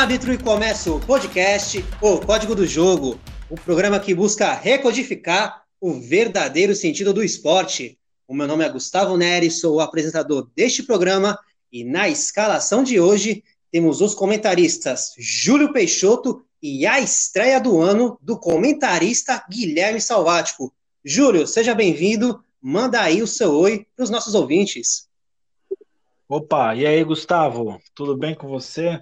árbitro e começa o podcast O Código do Jogo, o programa que busca recodificar o verdadeiro sentido do esporte. O meu nome é Gustavo Neri, sou o apresentador deste programa e na escalação de hoje temos os comentaristas Júlio Peixoto e a estreia do ano do comentarista Guilherme Salvático. Júlio, seja bem-vindo, manda aí o seu oi para os nossos ouvintes. Opa, e aí, Gustavo, tudo bem com você?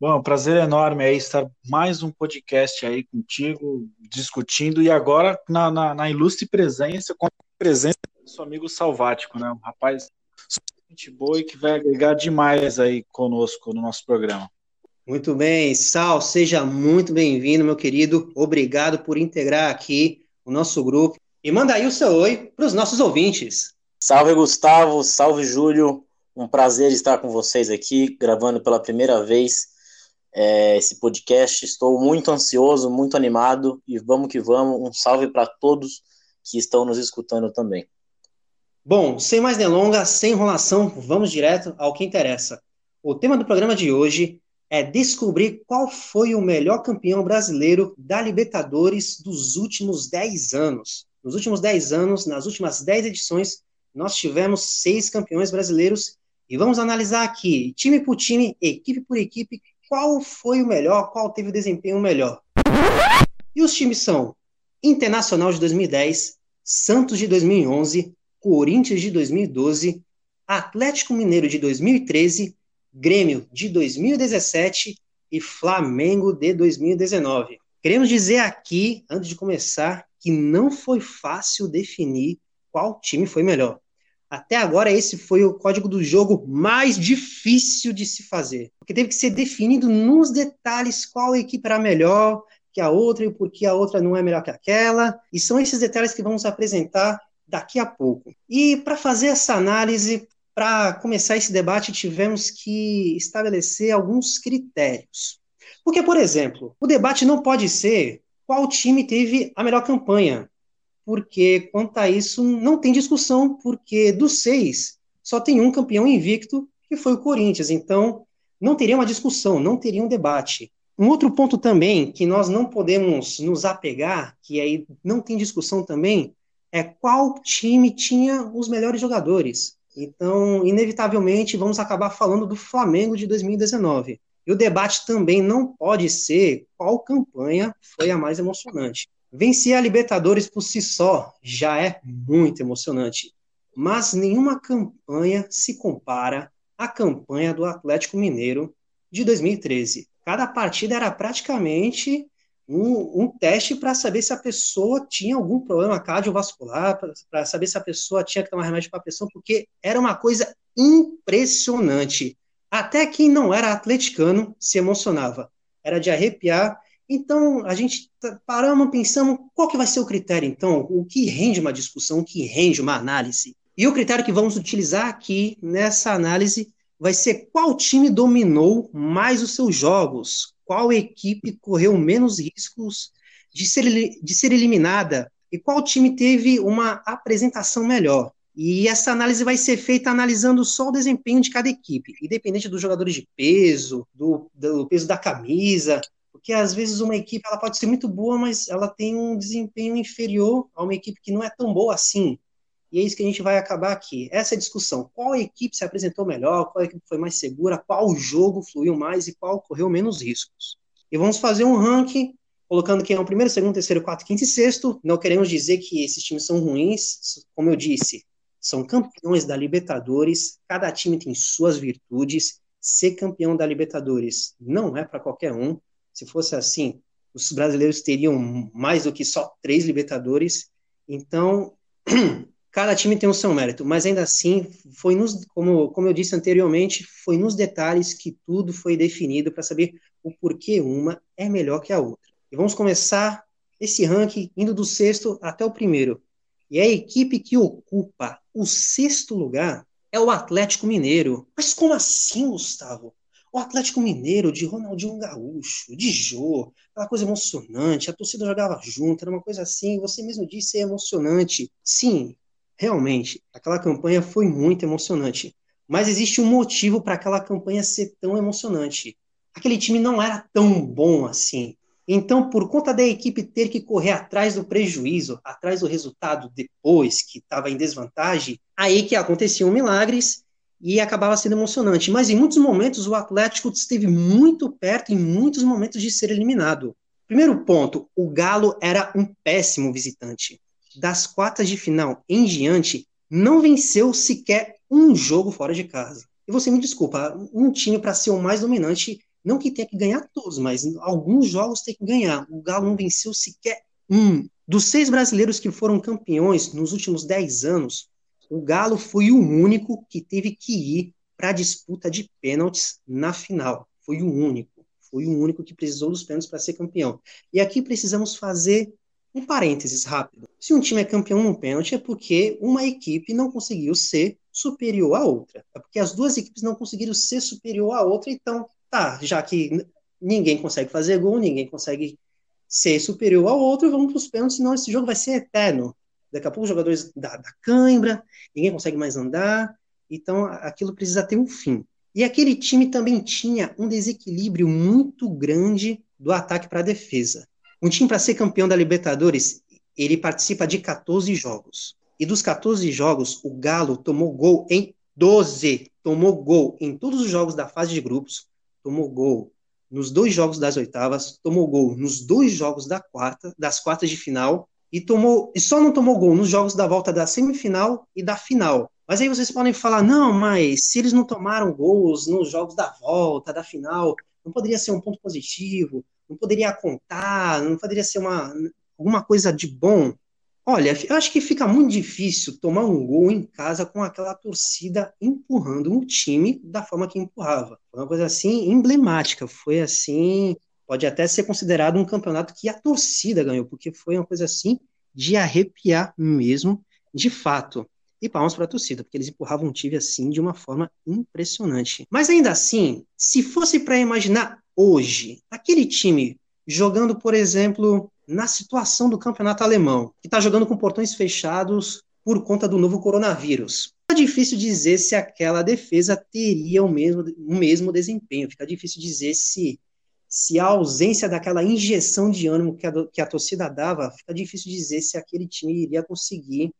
Bom, prazer enorme aí estar mais um podcast aí contigo, discutindo, e agora na, na, na ilustre presença, com a presença do seu amigo Salvático, né? Um rapaz gente boa e que vai agregar demais aí conosco no nosso programa. Muito bem, Sal, seja muito bem-vindo, meu querido. Obrigado por integrar aqui o nosso grupo. E manda aí o seu oi para os nossos ouvintes. Salve, Gustavo, salve, Júlio. Um prazer estar com vocês aqui, gravando pela primeira vez é, esse podcast. Estou muito ansioso, muito animado e vamos que vamos. Um salve para todos que estão nos escutando também. Bom, sem mais delongas, sem enrolação, vamos direto ao que interessa. O tema do programa de hoje é descobrir qual foi o melhor campeão brasileiro da Libertadores dos últimos 10 anos. Nos últimos 10 anos, nas últimas 10 edições, nós tivemos seis campeões brasileiros e vamos analisar aqui, time por time, equipe por equipe, qual foi o melhor, qual teve o desempenho melhor. E os times são Internacional de 2010, Santos de 2011, Corinthians de 2012, Atlético Mineiro de 2013, Grêmio de 2017 e Flamengo de 2019. Queremos dizer aqui, antes de começar, que não foi fácil definir qual time foi melhor. Até agora, esse foi o código do jogo mais difícil de se fazer, porque teve que ser definido nos detalhes qual equipe era melhor que a outra e por que a outra não é melhor que aquela. E são esses detalhes que vamos apresentar daqui a pouco. E para fazer essa análise, para começar esse debate, tivemos que estabelecer alguns critérios. Porque, por exemplo, o debate não pode ser qual time teve a melhor campanha, porque quanto a isso não tem discussão, porque dos seis só tem um campeão invicto, que foi o Corinthians. Então, não teria uma discussão, não teria um debate. Um outro ponto também que nós não podemos nos apegar, que aí não tem discussão também, é qual time tinha os melhores jogadores. Então, inevitavelmente, vamos acabar falando do Flamengo de 2019. E o debate também não pode ser qual campanha foi a mais emocionante. Vencer a Libertadores por si só já é muito emocionante, mas nenhuma campanha se compara à campanha do Atlético Mineiro de 2013. Cada partida era praticamente um, um teste para saber se a pessoa tinha algum problema cardiovascular, para saber se a pessoa tinha que tomar remédio para pressão, porque era uma coisa impressionante. Até quem não era atleticano se emocionava. Era de arrepiar então, a gente tá, paramos, pensamos, qual que vai ser o critério, então? O que rende uma discussão, o que rende uma análise? E o critério que vamos utilizar aqui nessa análise vai ser qual time dominou mais os seus jogos, qual equipe correu menos riscos de ser, de ser eliminada e qual time teve uma apresentação melhor. E essa análise vai ser feita analisando só o desempenho de cada equipe, independente dos jogadores de peso, do, do peso da camisa, porque às vezes uma equipe ela pode ser muito boa, mas ela tem um desempenho inferior a uma equipe que não é tão boa assim. E é isso que a gente vai acabar aqui. Essa é discussão. Qual equipe se apresentou melhor, qual equipe foi mais segura, qual jogo fluiu mais e qual correu menos riscos. E vamos fazer um ranking, colocando quem é o primeiro, segundo, terceiro, quarto, quinto e sexto. Não queremos dizer que esses times são ruins, como eu disse, são campeões da Libertadores, cada time tem suas virtudes. Ser campeão da Libertadores não é para qualquer um. Se fosse assim, os brasileiros teriam mais do que só três Libertadores. Então, cada time tem o seu mérito, mas ainda assim, foi nos, como, como eu disse anteriormente, foi nos detalhes que tudo foi definido para saber o porquê uma é melhor que a outra. E vamos começar esse ranking indo do sexto até o primeiro. E a equipe que ocupa o sexto lugar é o Atlético Mineiro. Mas como assim, Gustavo? O Atlético Mineiro, de Ronaldinho Gaúcho, de Jô, aquela coisa emocionante, a torcida jogava junto, era uma coisa assim, você mesmo disse, é emocionante. Sim, realmente, aquela campanha foi muito emocionante. Mas existe um motivo para aquela campanha ser tão emocionante. aquele time não era tão bom assim. Então, por conta da equipe ter que correr atrás do prejuízo, atrás do resultado depois que estava em desvantagem, aí que aconteciam milagres e acabava sendo emocionante. Mas em muitos momentos o Atlético esteve muito perto, em muitos momentos, de ser eliminado. Primeiro ponto: o Galo era um péssimo visitante. Das quartas de final em diante, não venceu sequer um jogo fora de casa. E você me desculpa, um time para ser o mais dominante não que tenha que ganhar todos, mas alguns jogos tem que ganhar. O Galo não venceu sequer um. Dos seis brasileiros que foram campeões nos últimos dez anos, o Galo foi o único que teve que ir para a disputa de pênaltis na final. Foi o único. Foi o único que precisou dos pênaltis para ser campeão. E aqui precisamos fazer um parênteses rápido. Se um time é campeão num pênalti, é porque uma equipe não conseguiu ser superior à outra. É porque as duas equipes não conseguiram ser superior à outra, então tá, já que ninguém consegue fazer gol, ninguém consegue ser superior ao outro, vamos para os pênaltis, senão esse jogo vai ser eterno. Daqui a pouco os jogadores da, da cãibra, ninguém consegue mais andar, então aquilo precisa ter um fim. E aquele time também tinha um desequilíbrio muito grande do ataque para a defesa. Um time para ser campeão da Libertadores, ele participa de 14 jogos. E dos 14 jogos, o Galo tomou gol em 12. Tomou gol em todos os jogos da fase de grupos, tomou gol nos dois jogos das oitavas, tomou gol nos dois jogos da quarta, das quartas de final e tomou e só não tomou gol nos jogos da volta da semifinal e da final. Mas aí vocês podem falar, não, mas se eles não tomaram gols nos jogos da volta, da final, não poderia ser um ponto positivo, não poderia contar, não poderia ser uma alguma coisa de bom. Olha, eu acho que fica muito difícil tomar um gol em casa com aquela torcida empurrando um time da forma que empurrava. Foi uma coisa assim emblemática, foi assim, pode até ser considerado um campeonato que a torcida ganhou, porque foi uma coisa assim de arrepiar mesmo, de fato. E palmas para a torcida, porque eles empurravam um time assim de uma forma impressionante. Mas ainda assim, se fosse para imaginar hoje, aquele time jogando, por exemplo, na situação do campeonato alemão, que está jogando com portões fechados por conta do novo coronavírus. Fica difícil dizer se aquela defesa teria o mesmo, o mesmo desempenho, fica difícil dizer se, se a ausência daquela injeção de ânimo que a, que a torcida dava, fica difícil dizer se aquele time iria conseguir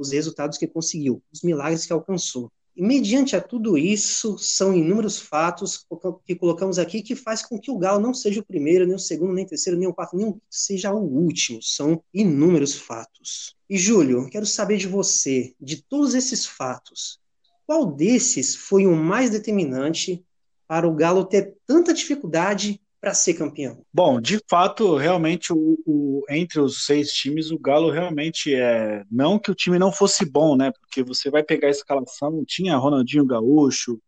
os resultados que conseguiu, os milagres que alcançou. E mediante a tudo isso, são inúmeros fatos que colocamos aqui que faz com que o Galo não seja o primeiro, nem o segundo, nem o terceiro, nem o quarto, nem o seja o último. São inúmeros fatos. E Júlio, quero saber de você, de todos esses fatos, qual desses foi o mais determinante para o Galo ter tanta dificuldade para ser campeão? Bom, de fato, realmente, o, o, entre os seis times, o Galo realmente é. Não que o time não fosse bom, né? Porque você vai pegar a escalação, tinha Ronaldinho Gaúcho,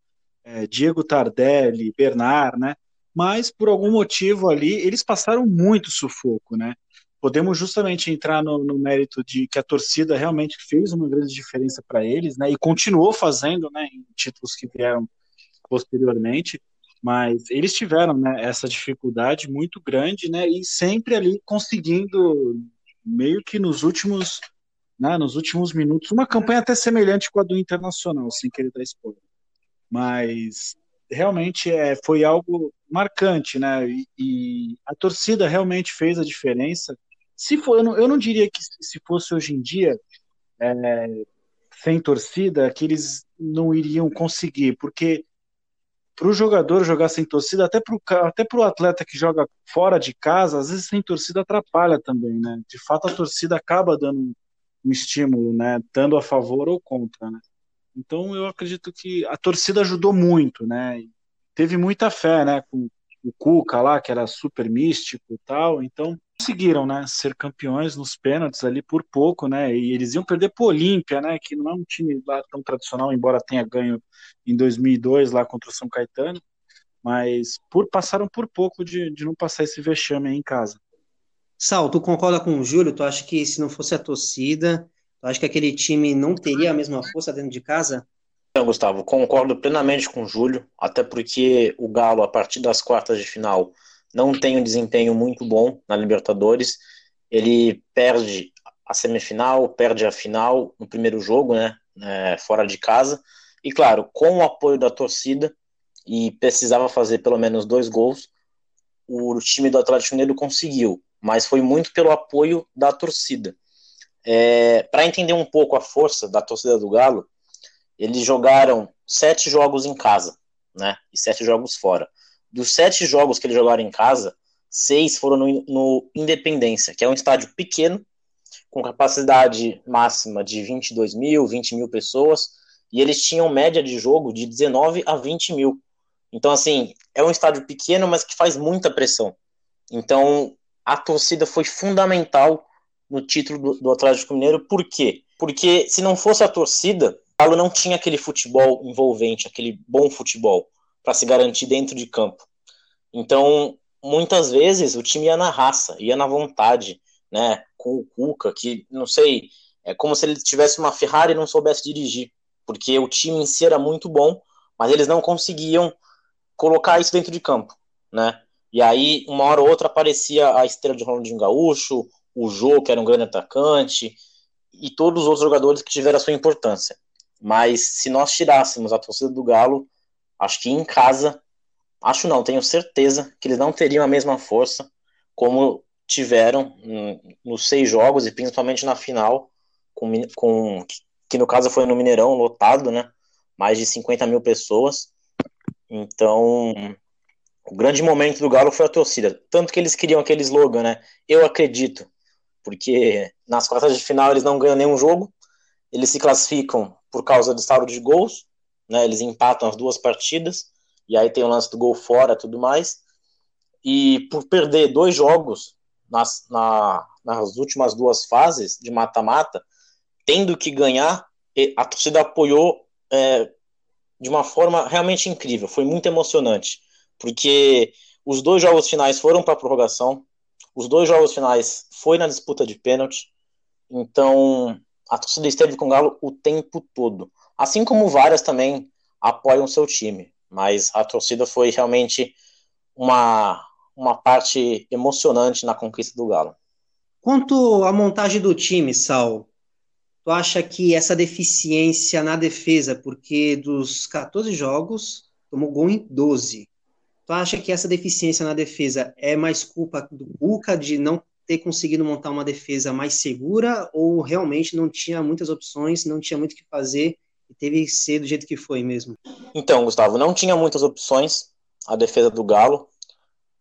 é, Diego Tardelli, Bernard, né? Mas por algum motivo ali, eles passaram muito sufoco, né? Podemos justamente entrar no, no mérito de que a torcida realmente fez uma grande diferença para eles, né? E continuou fazendo, né? Em títulos que vieram posteriormente mas eles tiveram né, essa dificuldade muito grande, né, e sempre ali conseguindo meio que nos últimos, né, nos últimos minutos, uma campanha até semelhante com a do Internacional, sem querer dar spoiler. Mas realmente é, foi algo marcante, né, e, e a torcida realmente fez a diferença. Se for, eu não, eu não diria que se fosse hoje em dia é, sem torcida, que eles não iriam conseguir, porque para o jogador jogar sem torcida, até para até o atleta que joga fora de casa, às vezes sem torcida atrapalha também, né? De fato, a torcida acaba dando um estímulo, né? Tanto a favor ou contra, né? Então, eu acredito que a torcida ajudou muito, né? Teve muita fé, né? Com o Cuca lá, que era super místico e tal. Então, conseguiram, né? Ser campeões nos pênaltis ali por pouco, né? E eles iam perder para o Olímpia, né? Que não é um time lá tão tradicional, embora tenha ganho em 2002 lá contra o São Caetano, mas por passaram por pouco de, de não passar esse vexame aí em casa. Sal, tu concorda com o Júlio? Tu acha que se não fosse a torcida, tu acha que aquele time não teria a mesma força dentro de casa? Então, Gustavo, concordo plenamente com o Júlio, até porque o Galo, a partir das quartas de final, não tem um desempenho muito bom na Libertadores. Ele perde a semifinal, perde a final no primeiro jogo, né, é, fora de casa, e claro, com o apoio da torcida, e precisava fazer pelo menos dois gols, o time do Atlético Mineiro conseguiu, mas foi muito pelo apoio da torcida. É, Para entender um pouco a força da torcida do Galo, eles jogaram sete jogos em casa, né? E sete jogos fora. Dos sete jogos que eles jogaram em casa, seis foram no, no Independência, que é um estádio pequeno, com capacidade máxima de 22 mil, 20 mil pessoas, e eles tinham média de jogo de 19 a 20 mil. Então, assim, é um estádio pequeno, mas que faz muita pressão. Então, a torcida foi fundamental no título do, do Atlético Mineiro. Por quê? Porque se não fosse a torcida, o Galo não tinha aquele futebol envolvente, aquele bom futebol para se garantir dentro de campo. Então, muitas vezes o time ia na raça, ia na vontade, né? Com o Cuca, que não sei, é como se ele tivesse uma Ferrari e não soubesse dirigir, porque o time em si era muito bom, mas eles não conseguiam colocar isso dentro de campo, né? E aí, uma hora ou outra, aparecia a estrela de Ronaldinho Gaúcho, o Jô, que era um grande atacante, e todos os outros jogadores que tiveram a sua importância. Mas se nós tirássemos a torcida do Galo, acho que em casa, acho não, tenho certeza que eles não teriam a mesma força como tiveram nos seis jogos e principalmente na final, com, com que no caso foi no Mineirão, lotado, né? Mais de 50 mil pessoas. Então, o grande momento do Galo foi a torcida. Tanto que eles queriam aquele slogan, né? Eu acredito. Porque nas quartas de final eles não ganham nenhum jogo. Eles se classificam por causa do saldo de gols. Né? Eles empatam as duas partidas. E aí tem o lance do gol fora tudo mais. E por perder dois jogos nas, na, nas últimas duas fases de mata-mata, tendo que ganhar, a torcida apoiou é, de uma forma realmente incrível, foi muito emocionante, porque os dois jogos finais foram para prorrogação, os dois jogos finais foi na disputa de pênalti, então a torcida esteve com o Galo o tempo todo, assim como várias também apoiam seu time, mas a torcida foi realmente uma, uma parte emocionante na conquista do Galo. Quanto à montagem do time, Sal, tu acha que essa deficiência na defesa, porque dos 14 jogos, tomou gol em 12. Tu acha que essa deficiência na defesa é mais culpa do Cuca de não ter conseguido montar uma defesa mais segura ou realmente não tinha muitas opções, não tinha muito o que fazer e teve que ser do jeito que foi mesmo? Então, Gustavo, não tinha muitas opções a defesa do Galo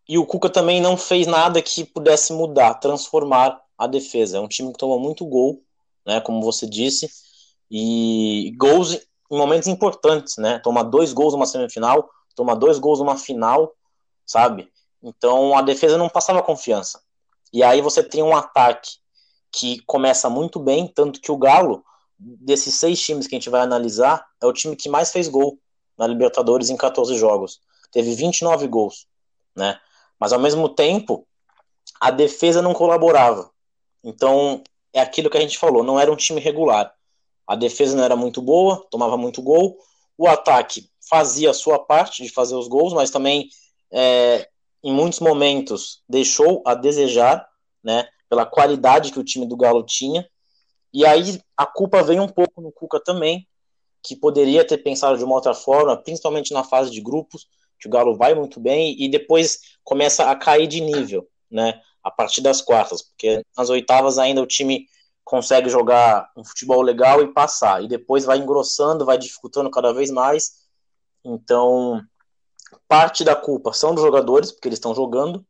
e o Cuca também não fez nada que pudesse mudar, transformar a defesa. É um time que tomou muito gol né, como você disse, e gols em momentos importantes, né? Toma dois gols numa semifinal, toma dois gols numa final, sabe? Então a defesa não passava confiança. E aí você tem um ataque que começa muito bem, tanto que o Galo, desses seis times que a gente vai analisar, é o time que mais fez gol na Libertadores em 14 jogos. Teve 29 gols, né? Mas ao mesmo tempo, a defesa não colaborava. Então, é aquilo que a gente falou, não era um time regular. A defesa não era muito boa, tomava muito gol. O ataque fazia a sua parte de fazer os gols, mas também é, em muitos momentos deixou a desejar, né, pela qualidade que o time do Galo tinha. E aí a culpa vem um pouco no Cuca também, que poderia ter pensado de uma outra forma, principalmente na fase de grupos, que o Galo vai muito bem e depois começa a cair de nível, né? a partir das quartas, porque nas oitavas ainda o time consegue jogar um futebol legal e passar, e depois vai engrossando, vai dificultando cada vez mais. Então, parte da culpa são dos jogadores, porque eles estão jogando,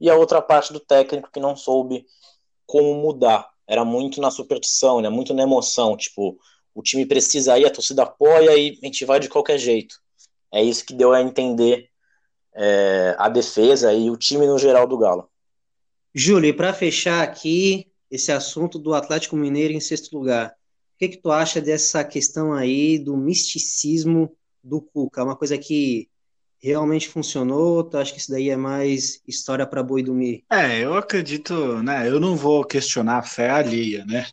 e a outra parte do técnico que não soube como mudar. Era muito na superstição, né? muito na emoção, tipo, o time precisa ir, a torcida apoia e a gente vai de qualquer jeito. É isso que deu a entender é, a defesa e o time no geral do Galo. Júlio, para fechar aqui esse assunto do Atlético Mineiro em sexto lugar, o que, que tu acha dessa questão aí do misticismo do Cuca? Uma coisa que realmente funcionou? Tu acha que isso daí é mais história para boi dormir? É, eu acredito, né? Eu não vou questionar a fé alheia, né?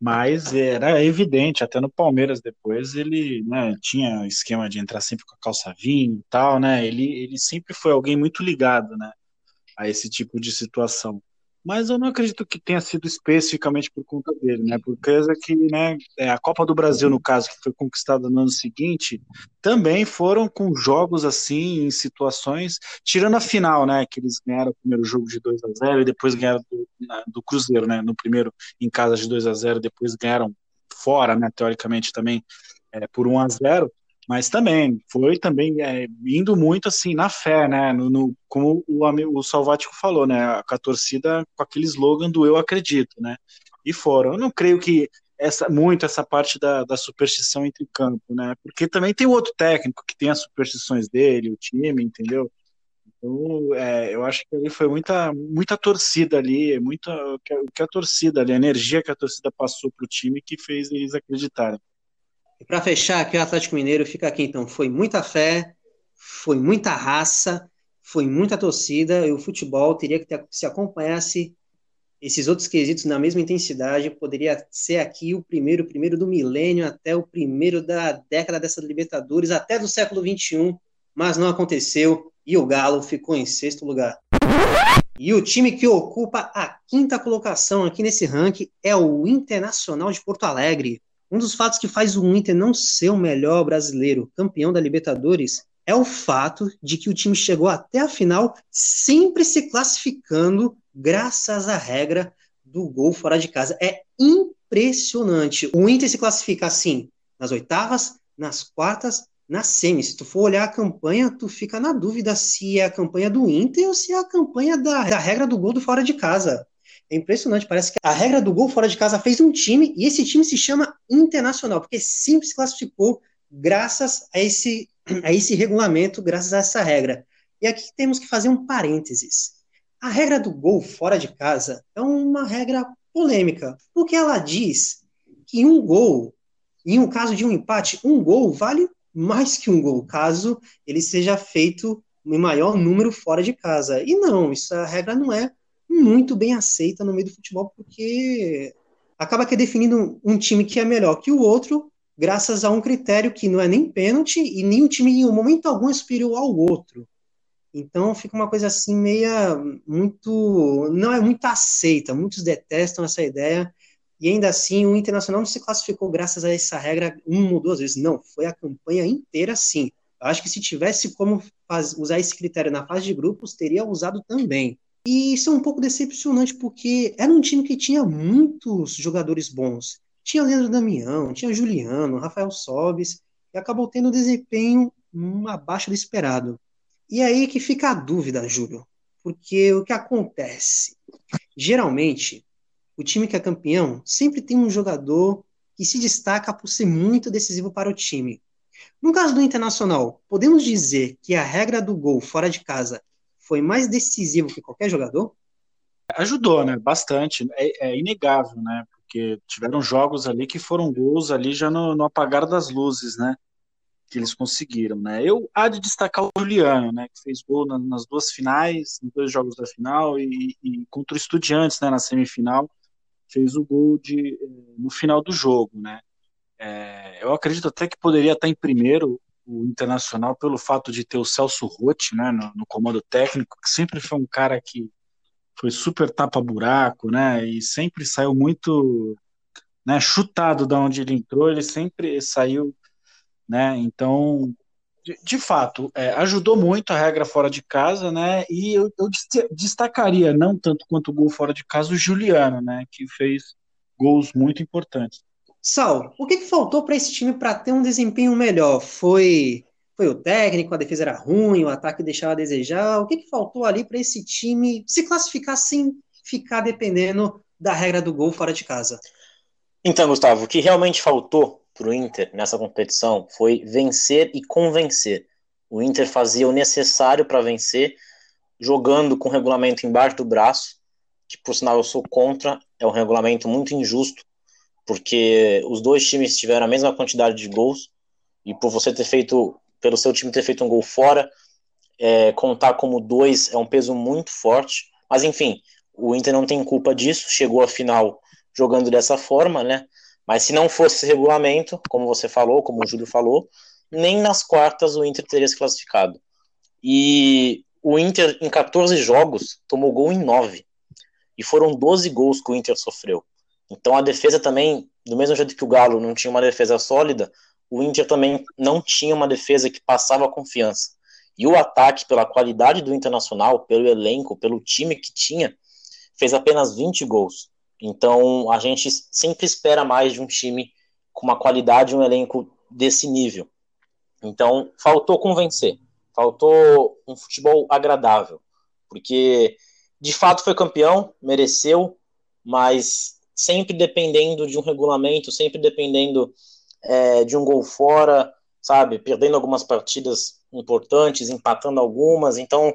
Mas era evidente, até no Palmeiras depois ele né, tinha esquema de entrar sempre com a calça vinho e tal, né? Ele, ele sempre foi alguém muito ligado, né? a esse tipo de situação. Mas eu não acredito que tenha sido especificamente por conta dele, né? Por causa que né, é, a Copa do Brasil, no caso, que foi conquistada no ano seguinte, também foram com jogos assim, em situações, tirando a final, né? Que eles ganharam o primeiro jogo de 2 a 0 e depois ganharam do, do Cruzeiro, né? No primeiro em casa de 2 a 0 depois ganharam fora, né? Teoricamente também é, por 1 a 0 mas também foi também é, indo muito assim na fé, né? No, no como o, o Salvático falou, né? Com a torcida com aquele slogan do eu acredito, né? E foram. Eu não creio que essa muito essa parte da, da superstição entre campo, né? Porque também tem o outro técnico que tem as superstições dele, o time, entendeu? Então, é, eu acho que ali foi muita, muita torcida ali, muita o que, que a torcida ali, a energia que a torcida passou pro time que fez eles acreditarem. E para fechar aqui, o Atlético Mineiro fica aqui, então. Foi muita fé, foi muita raça, foi muita torcida, e o futebol teria que ter, se acompanhasse esses outros quesitos na mesma intensidade, poderia ser aqui o primeiro, primeiro do milênio, até o primeiro da década dessa Libertadores, até do século XXI, mas não aconteceu, e o Galo ficou em sexto lugar. E o time que ocupa a quinta colocação aqui nesse ranking é o Internacional de Porto Alegre, um dos fatos que faz o Inter não ser o melhor brasileiro campeão da Libertadores é o fato de que o time chegou até a final sempre se classificando graças à regra do gol fora de casa. É impressionante. O Inter se classifica assim nas oitavas, nas quartas, nas semis. Se tu for olhar a campanha, tu fica na dúvida se é a campanha do Inter ou se é a campanha da, da regra do gol do fora de casa. É impressionante, parece que a regra do gol fora de casa fez um time e esse time se chama Internacional, porque sempre se classificou graças a esse, a esse regulamento, graças a essa regra. E aqui temos que fazer um parênteses. A regra do gol fora de casa é uma regra polêmica, porque ela diz que um gol, em um caso de um empate, um gol vale mais que um gol, caso ele seja feito em maior número fora de casa. E não, isso a regra não é muito bem aceita no meio do futebol, porque acaba que é definindo um time que é melhor que o outro, graças a um critério que não é nem pênalti e nem o time em momento algum é superior ao outro. Então fica uma coisa assim meia muito não é muito aceita, muitos detestam essa ideia e ainda assim o Internacional não se classificou graças a essa regra uma ou duas vezes, não, foi a campanha inteira sim. Eu acho que se tivesse como faz, usar esse critério na fase de grupos, teria usado também. E isso é um pouco decepcionante, porque era um time que tinha muitos jogadores bons. Tinha Leandro Damião, tinha Juliano, Rafael Sobes, e acabou tendo um desempenho abaixo do esperado. E aí que fica a dúvida, Júlio, porque o que acontece? Geralmente, o time que é campeão sempre tem um jogador que se destaca por ser muito decisivo para o time. No caso do Internacional, podemos dizer que a regra do gol fora de casa foi mais decisivo que qualquer jogador? Ajudou, né? Bastante. É, é inegável, né? Porque tiveram jogos ali que foram gols ali já no, no apagar das luzes, né? Que eles conseguiram, né? Eu há de destacar o Juliano, né? Que fez gol nas duas finais, nos dois jogos da final e, e contra o Estudiantes, né? Na semifinal, fez o gol de, no final do jogo, né? É, eu acredito até que poderia estar em primeiro o Internacional pelo fato de ter o Celso Rotti né, no, no, comando técnico, que sempre foi um cara que foi super tapa-buraco, né, e sempre saiu muito né, chutado da onde ele entrou, ele sempre saiu, né, então, de, de fato, é, ajudou muito a regra fora de casa, né, e eu, eu destacaria, não tanto quanto o gol fora de casa, o Juliano, né, que fez gols muito importantes. Sal, o que, que faltou para esse time para ter um desempenho melhor? Foi foi o técnico, a defesa era ruim, o ataque deixava a desejar. O que, que faltou ali para esse time se classificar sem ficar dependendo da regra do gol fora de casa? Então, Gustavo, o que realmente faltou para o Inter nessa competição foi vencer e convencer. O Inter fazia o necessário para vencer, jogando com o regulamento embaixo do braço, que por sinal eu sou contra, é um regulamento muito injusto porque os dois times tiveram a mesma quantidade de gols e por você ter feito, pelo seu time ter feito um gol fora, é, contar como dois é um peso muito forte. Mas enfim, o Inter não tem culpa disso, chegou à final jogando dessa forma, né? Mas se não fosse esse regulamento, como você falou, como o Júlio falou, nem nas quartas o Inter teria se classificado. E o Inter, em 14 jogos, tomou gol em 9. e foram 12 gols que o Inter sofreu. Então a defesa também, do mesmo jeito que o Galo não tinha uma defesa sólida, o Inter também não tinha uma defesa que passava confiança. E o ataque, pela qualidade do Internacional, pelo elenco, pelo time que tinha, fez apenas 20 gols. Então a gente sempre espera mais de um time com uma qualidade, um elenco desse nível. Então faltou convencer, faltou um futebol agradável, porque de fato foi campeão, mereceu, mas sempre dependendo de um regulamento, sempre dependendo é, de um gol fora, sabe? Perdendo algumas partidas importantes, empatando algumas. Então,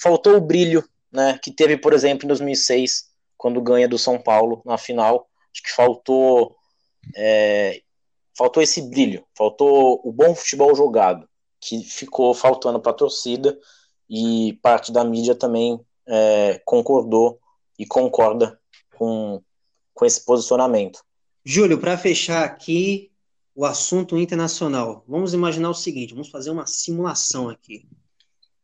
faltou o brilho, né? Que teve, por exemplo, em 2006, quando ganha do São Paulo na final. Acho que faltou, é, faltou esse brilho, faltou o bom futebol jogado, que ficou faltando para a torcida e parte da mídia também é, concordou e concorda com, com esse posicionamento. Júlio, para fechar aqui o assunto internacional, vamos imaginar o seguinte: vamos fazer uma simulação aqui.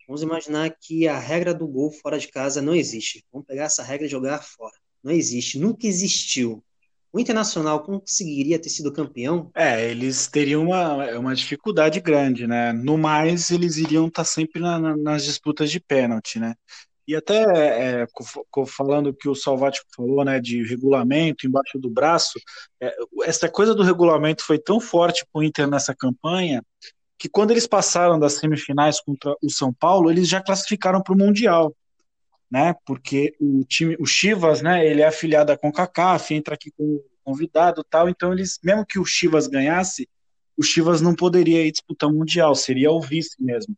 Vamos imaginar que a regra do gol fora de casa não existe. Vamos pegar essa regra e jogar fora. Não existe, nunca existiu. O Internacional conseguiria ter sido campeão? É, eles teriam uma, uma dificuldade grande, né? No mais, eles iriam estar tá sempre na, na, nas disputas de pênalti, né? E até é, falando que o Salvático falou, né, de regulamento embaixo do braço, é, essa coisa do regulamento foi tão forte para o Inter nessa campanha que quando eles passaram das semifinais contra o São Paulo, eles já classificaram para o Mundial, né? Porque o time, o Chivas, né, ele é afiliado à CONCACAF, entra aqui como convidado, tal, então eles, mesmo que o Chivas ganhasse, o Chivas não poderia ir disputar o Mundial, seria o vice mesmo.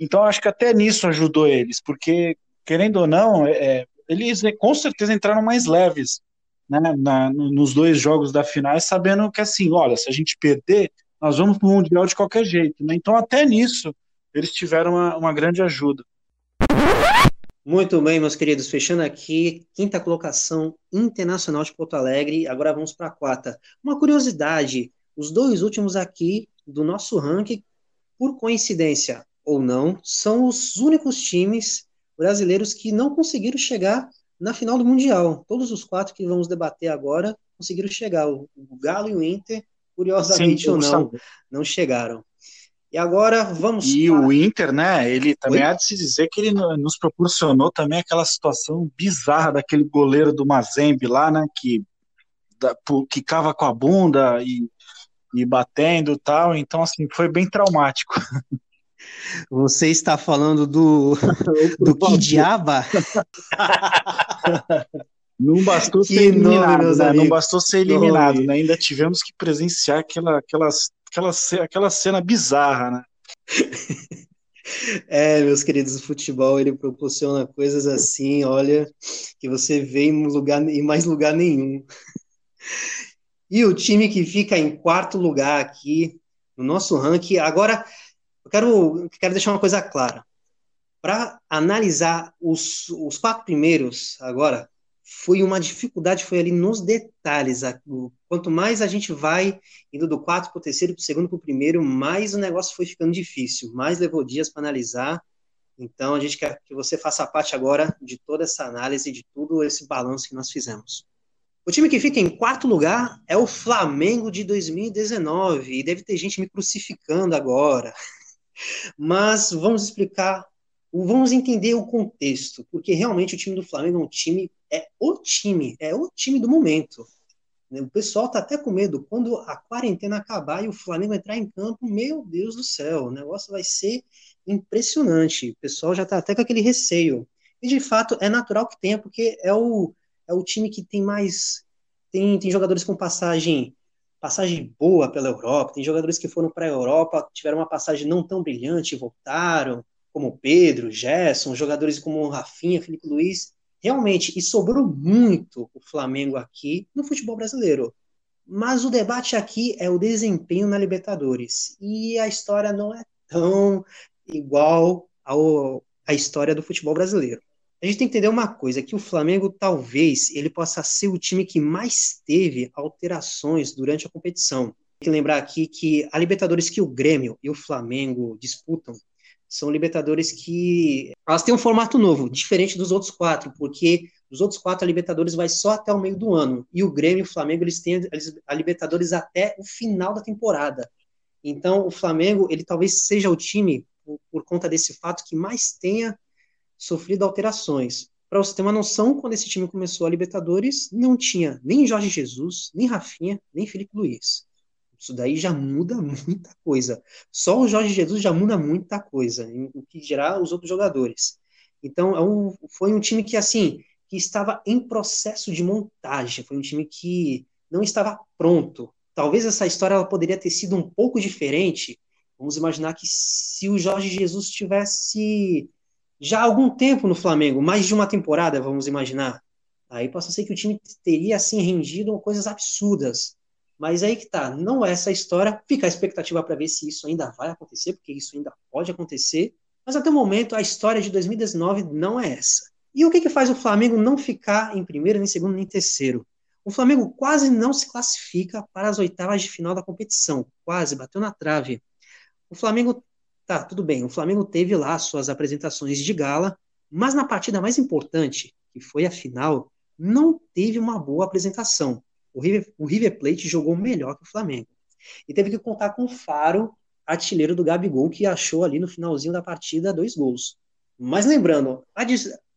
Então acho que até nisso ajudou eles, porque querendo ou não, é, é, eles né, com certeza entraram mais leves né, na, nos dois jogos da final, sabendo que assim, olha, se a gente perder, nós vamos para o Mundial de qualquer jeito. Né? Então, até nisso, eles tiveram uma, uma grande ajuda. Muito bem, meus queridos. Fechando aqui, quinta colocação internacional de Porto Alegre. Agora vamos para a quarta. Uma curiosidade: os dois últimos aqui do nosso ranking, por coincidência ou não, são os únicos times brasileiros que não conseguiram chegar na final do Mundial. Todos os quatro que vamos debater agora conseguiram chegar. O, Galo e o Inter, curiosamente Sim, ou não, não chegaram. E agora vamos. E para... o Inter, né? Ele também Oi? há de se dizer que ele nos proporcionou também aquela situação bizarra daquele goleiro do Mazembe lá, né? Que que cava com a bunda e, e batendo tal. Então, assim, foi bem traumático. Você está falando do, do que diaba? Não bastou ser eliminado, nome, né? Não bastou ser eliminado, né? Ainda tivemos que presenciar aquela, aquela, aquela, aquela cena bizarra, né? É, meus queridos, o futebol ele proporciona coisas assim, olha, que você vê em, lugar, em mais lugar nenhum. E o time que fica em quarto lugar aqui no nosso ranking, agora eu quero, quero deixar uma coisa clara. Para analisar os, os quatro primeiros agora, foi uma dificuldade, foi ali nos detalhes. Quanto mais a gente vai indo do quarto para o terceiro, para o segundo para o primeiro, mais o negócio foi ficando difícil, mais levou dias para analisar. Então, a gente quer que você faça parte agora de toda essa análise, de tudo esse balanço que nós fizemos. O time que fica em quarto lugar é o Flamengo de 2019, e deve ter gente me crucificando agora. Mas vamos explicar, vamos entender o contexto, porque realmente o time do Flamengo é um time, é o time, é o time do momento. O pessoal tá até com medo. Quando a quarentena acabar e o Flamengo entrar em campo, meu Deus do céu, o negócio vai ser impressionante. O pessoal já tá até com aquele receio. E de fato é natural que tenha, porque é o, é o time que tem mais. Tem, tem jogadores com passagem passagem boa pela Europa. Tem jogadores que foram para a Europa, tiveram uma passagem não tão brilhante e voltaram, como Pedro, Gerson, jogadores como Rafinha, Felipe Luiz. Realmente, e sobrou muito o Flamengo aqui no futebol brasileiro. Mas o debate aqui é o desempenho na Libertadores. E a história não é tão igual ao, à história do futebol brasileiro a gente tem que entender uma coisa, que o Flamengo talvez ele possa ser o time que mais teve alterações durante a competição. Tem que lembrar aqui que a Libertadores que o Grêmio e o Flamengo disputam são Libertadores que elas têm um formato novo, diferente dos outros quatro, porque os outros quatro a Libertadores vai só até o meio do ano e o Grêmio e o Flamengo eles têm a Libertadores até o final da temporada. Então o Flamengo ele talvez seja o time por, por conta desse fato que mais tenha sofrido alterações. Para você ter uma noção, quando esse time começou a Libertadores, não tinha nem Jorge Jesus, nem Rafinha, nem Felipe Luiz. Isso daí já muda muita coisa. Só o Jorge Jesus já muda muita coisa, o que dirá os outros jogadores. Então, é foi um time que, assim, que estava em processo de montagem, foi um time que não estava pronto. Talvez essa história ela poderia ter sido um pouco diferente. Vamos imaginar que se o Jorge Jesus tivesse já há algum tempo no Flamengo, mais de uma temporada, vamos imaginar, aí possa ser que o time teria assim rendido coisas absurdas. Mas aí que tá, não é essa história. Fica a expectativa para ver se isso ainda vai acontecer, porque isso ainda pode acontecer. Mas até o momento, a história de 2019 não é essa. E o que, que faz o Flamengo não ficar em primeiro, nem segundo, nem terceiro? O Flamengo quase não se classifica para as oitavas de final da competição. Quase, bateu na trave. O Flamengo, tá, tudo bem. O Flamengo teve lá suas apresentações de gala, mas na partida mais importante, que foi a final, não teve uma boa apresentação o River, o River Plate jogou melhor que o Flamengo. E teve que contar com o Faro, artilheiro do Gabigol, que achou ali no finalzinho da partida dois gols. Mas lembrando,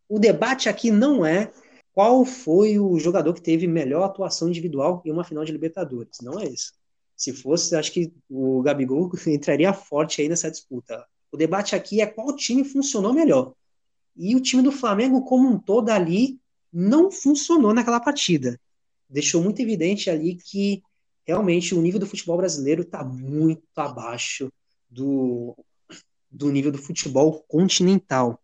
o debate aqui não é qual foi o jogador que teve melhor atuação individual em uma final de Libertadores. Não é isso. Se fosse, acho que o Gabigol entraria forte aí nessa disputa. O debate aqui é qual time funcionou melhor. E o time do Flamengo, como um todo ali, não funcionou naquela partida deixou muito evidente ali que realmente o nível do futebol brasileiro está muito abaixo do, do nível do futebol continental.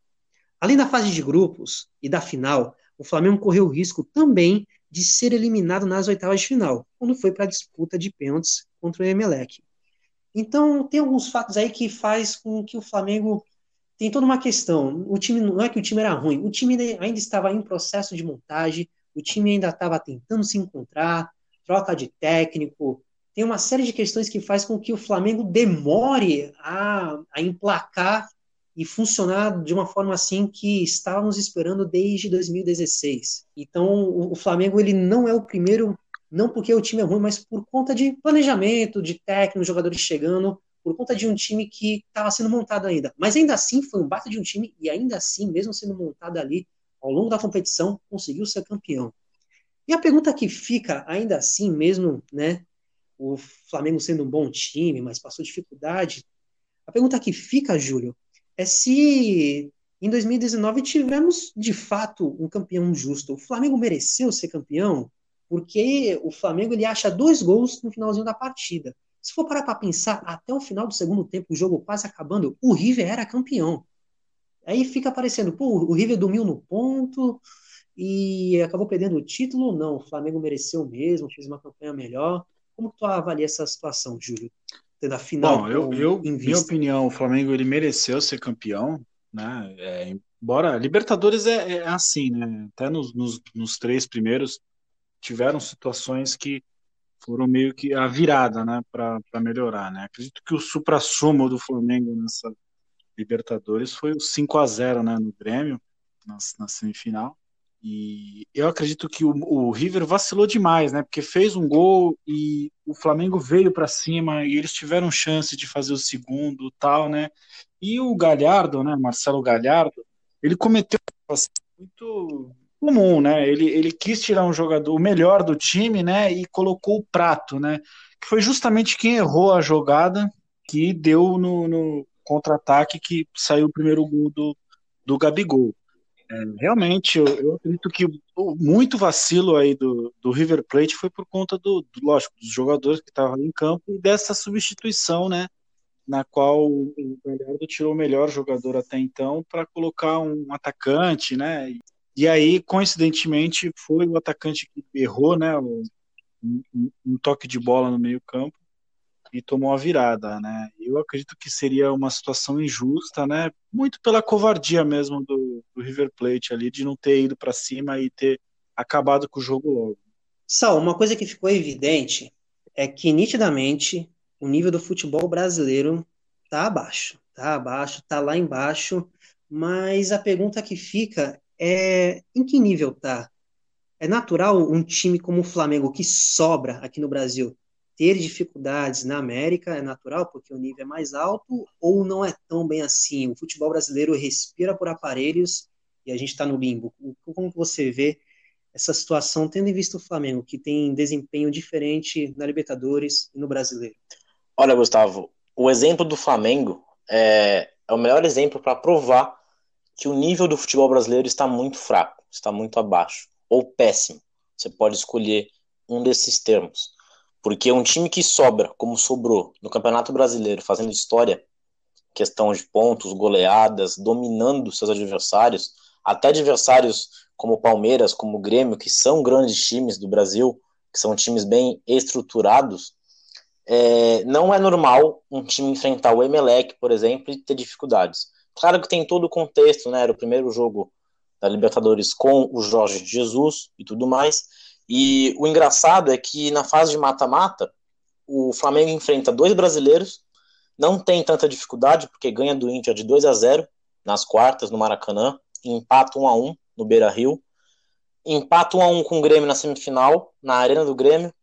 Além da fase de grupos e da final, o Flamengo correu o risco também de ser eliminado nas oitavas de final, quando foi para a disputa de pênaltis contra o Emelec. Então, tem alguns fatos aí que faz com que o Flamengo tem toda uma questão. O time não é que o time era ruim, o time ainda estava em processo de montagem, o time ainda estava tentando se encontrar, troca de técnico, tem uma série de questões que faz com que o Flamengo demore a, a emplacar e funcionar de uma forma assim que estávamos esperando desde 2016. Então, o, o Flamengo ele não é o primeiro, não porque o time é ruim, mas por conta de planejamento, de técnico, jogadores chegando, por conta de um time que estava sendo montado ainda. Mas ainda assim foi um bata de um time e ainda assim, mesmo sendo montado ali, ao longo da competição, conseguiu ser campeão. E a pergunta que fica, ainda assim, mesmo né, o Flamengo sendo um bom time, mas passou dificuldade, a pergunta que fica, Júlio, é se em 2019 tivemos de fato um campeão justo. O Flamengo mereceu ser campeão porque o Flamengo ele acha dois gols no finalzinho da partida. Se for parar para pensar, até o final do segundo tempo, o jogo quase acabando, o River era campeão. Aí fica aparecendo, pô, o River dormiu no ponto e acabou perdendo o título. Não, o Flamengo mereceu mesmo, fez uma campanha melhor. Como tu avalia essa situação, Júlio? Da final, Bom, eu, eu minha opinião, o Flamengo ele mereceu ser campeão, né? É, embora Libertadores é, é, assim, né? Até nos, nos, nos três primeiros tiveram situações que foram meio que a virada, né, para melhorar, né? Acredito que o supra-sumo do Flamengo nessa Libertadores foi o 5 a 0 né, no Grêmio, na, na semifinal. E eu acredito que o, o, River vacilou demais, né? Porque fez um gol e o Flamengo veio para cima e eles tiveram chance de fazer o segundo, tal, né? E o Galhardo, né? Marcelo Galhardo, ele cometeu muito comum, né? Ele, ele quis tirar um jogador, o melhor do time, né? E colocou o Prato, né? Que foi justamente quem errou a jogada que deu no, no contra-ataque que saiu o primeiro gol do, do Gabigol. É, realmente, eu, eu, acredito que muito vacilo aí do, do River Plate foi por conta do, do lógico, dos jogadores que estavam em campo e dessa substituição, né, na qual o Galhardo tirou o melhor jogador até então para colocar um atacante, né, e, e, aí, coincidentemente, foi o atacante que errou, né, um, um toque de bola no meio campo e tomou a virada, né? Eu acredito que seria uma situação injusta, né? Muito pela covardia mesmo do, River Plate ali de não ter ido para cima e ter acabado com o jogo logo. Sal, uma coisa que ficou evidente é que nitidamente o nível do futebol brasileiro está abaixo. Tá abaixo, tá lá embaixo, mas a pergunta que fica é em que nível tá? É natural um time como o Flamengo, que sobra aqui no Brasil, ter dificuldades na América? É natural porque o nível é mais alto ou não é tão bem assim? O futebol brasileiro respira por aparelhos e a gente está no limbo. Como você vê essa situação, tendo em vista o Flamengo, que tem desempenho diferente na Libertadores e no Brasileiro? Olha, Gustavo, o exemplo do Flamengo é, é o melhor exemplo para provar que o nível do futebol brasileiro está muito fraco, está muito abaixo ou péssimo. Você pode escolher um desses termos. Porque um time que sobra, como sobrou no Campeonato Brasileiro, fazendo história, questão de pontos, goleadas, dominando seus adversários, até adversários como Palmeiras, como Grêmio, que são grandes times do Brasil, que são times bem estruturados, é, não é normal um time enfrentar o Emelec, por exemplo, e ter dificuldades. Claro que tem todo o contexto, né? Era o primeiro jogo da Libertadores com o Jorge Jesus e tudo mais. E o engraçado é que na fase de mata-mata, o Flamengo enfrenta dois brasileiros, não tem tanta dificuldade, porque ganha do Inter de 2 a 0 nas quartas, no Maracanã, empata 1 a 1 no Beira Rio. Empata 1 a 1 com o Grêmio na semifinal, na Arena do Grêmio.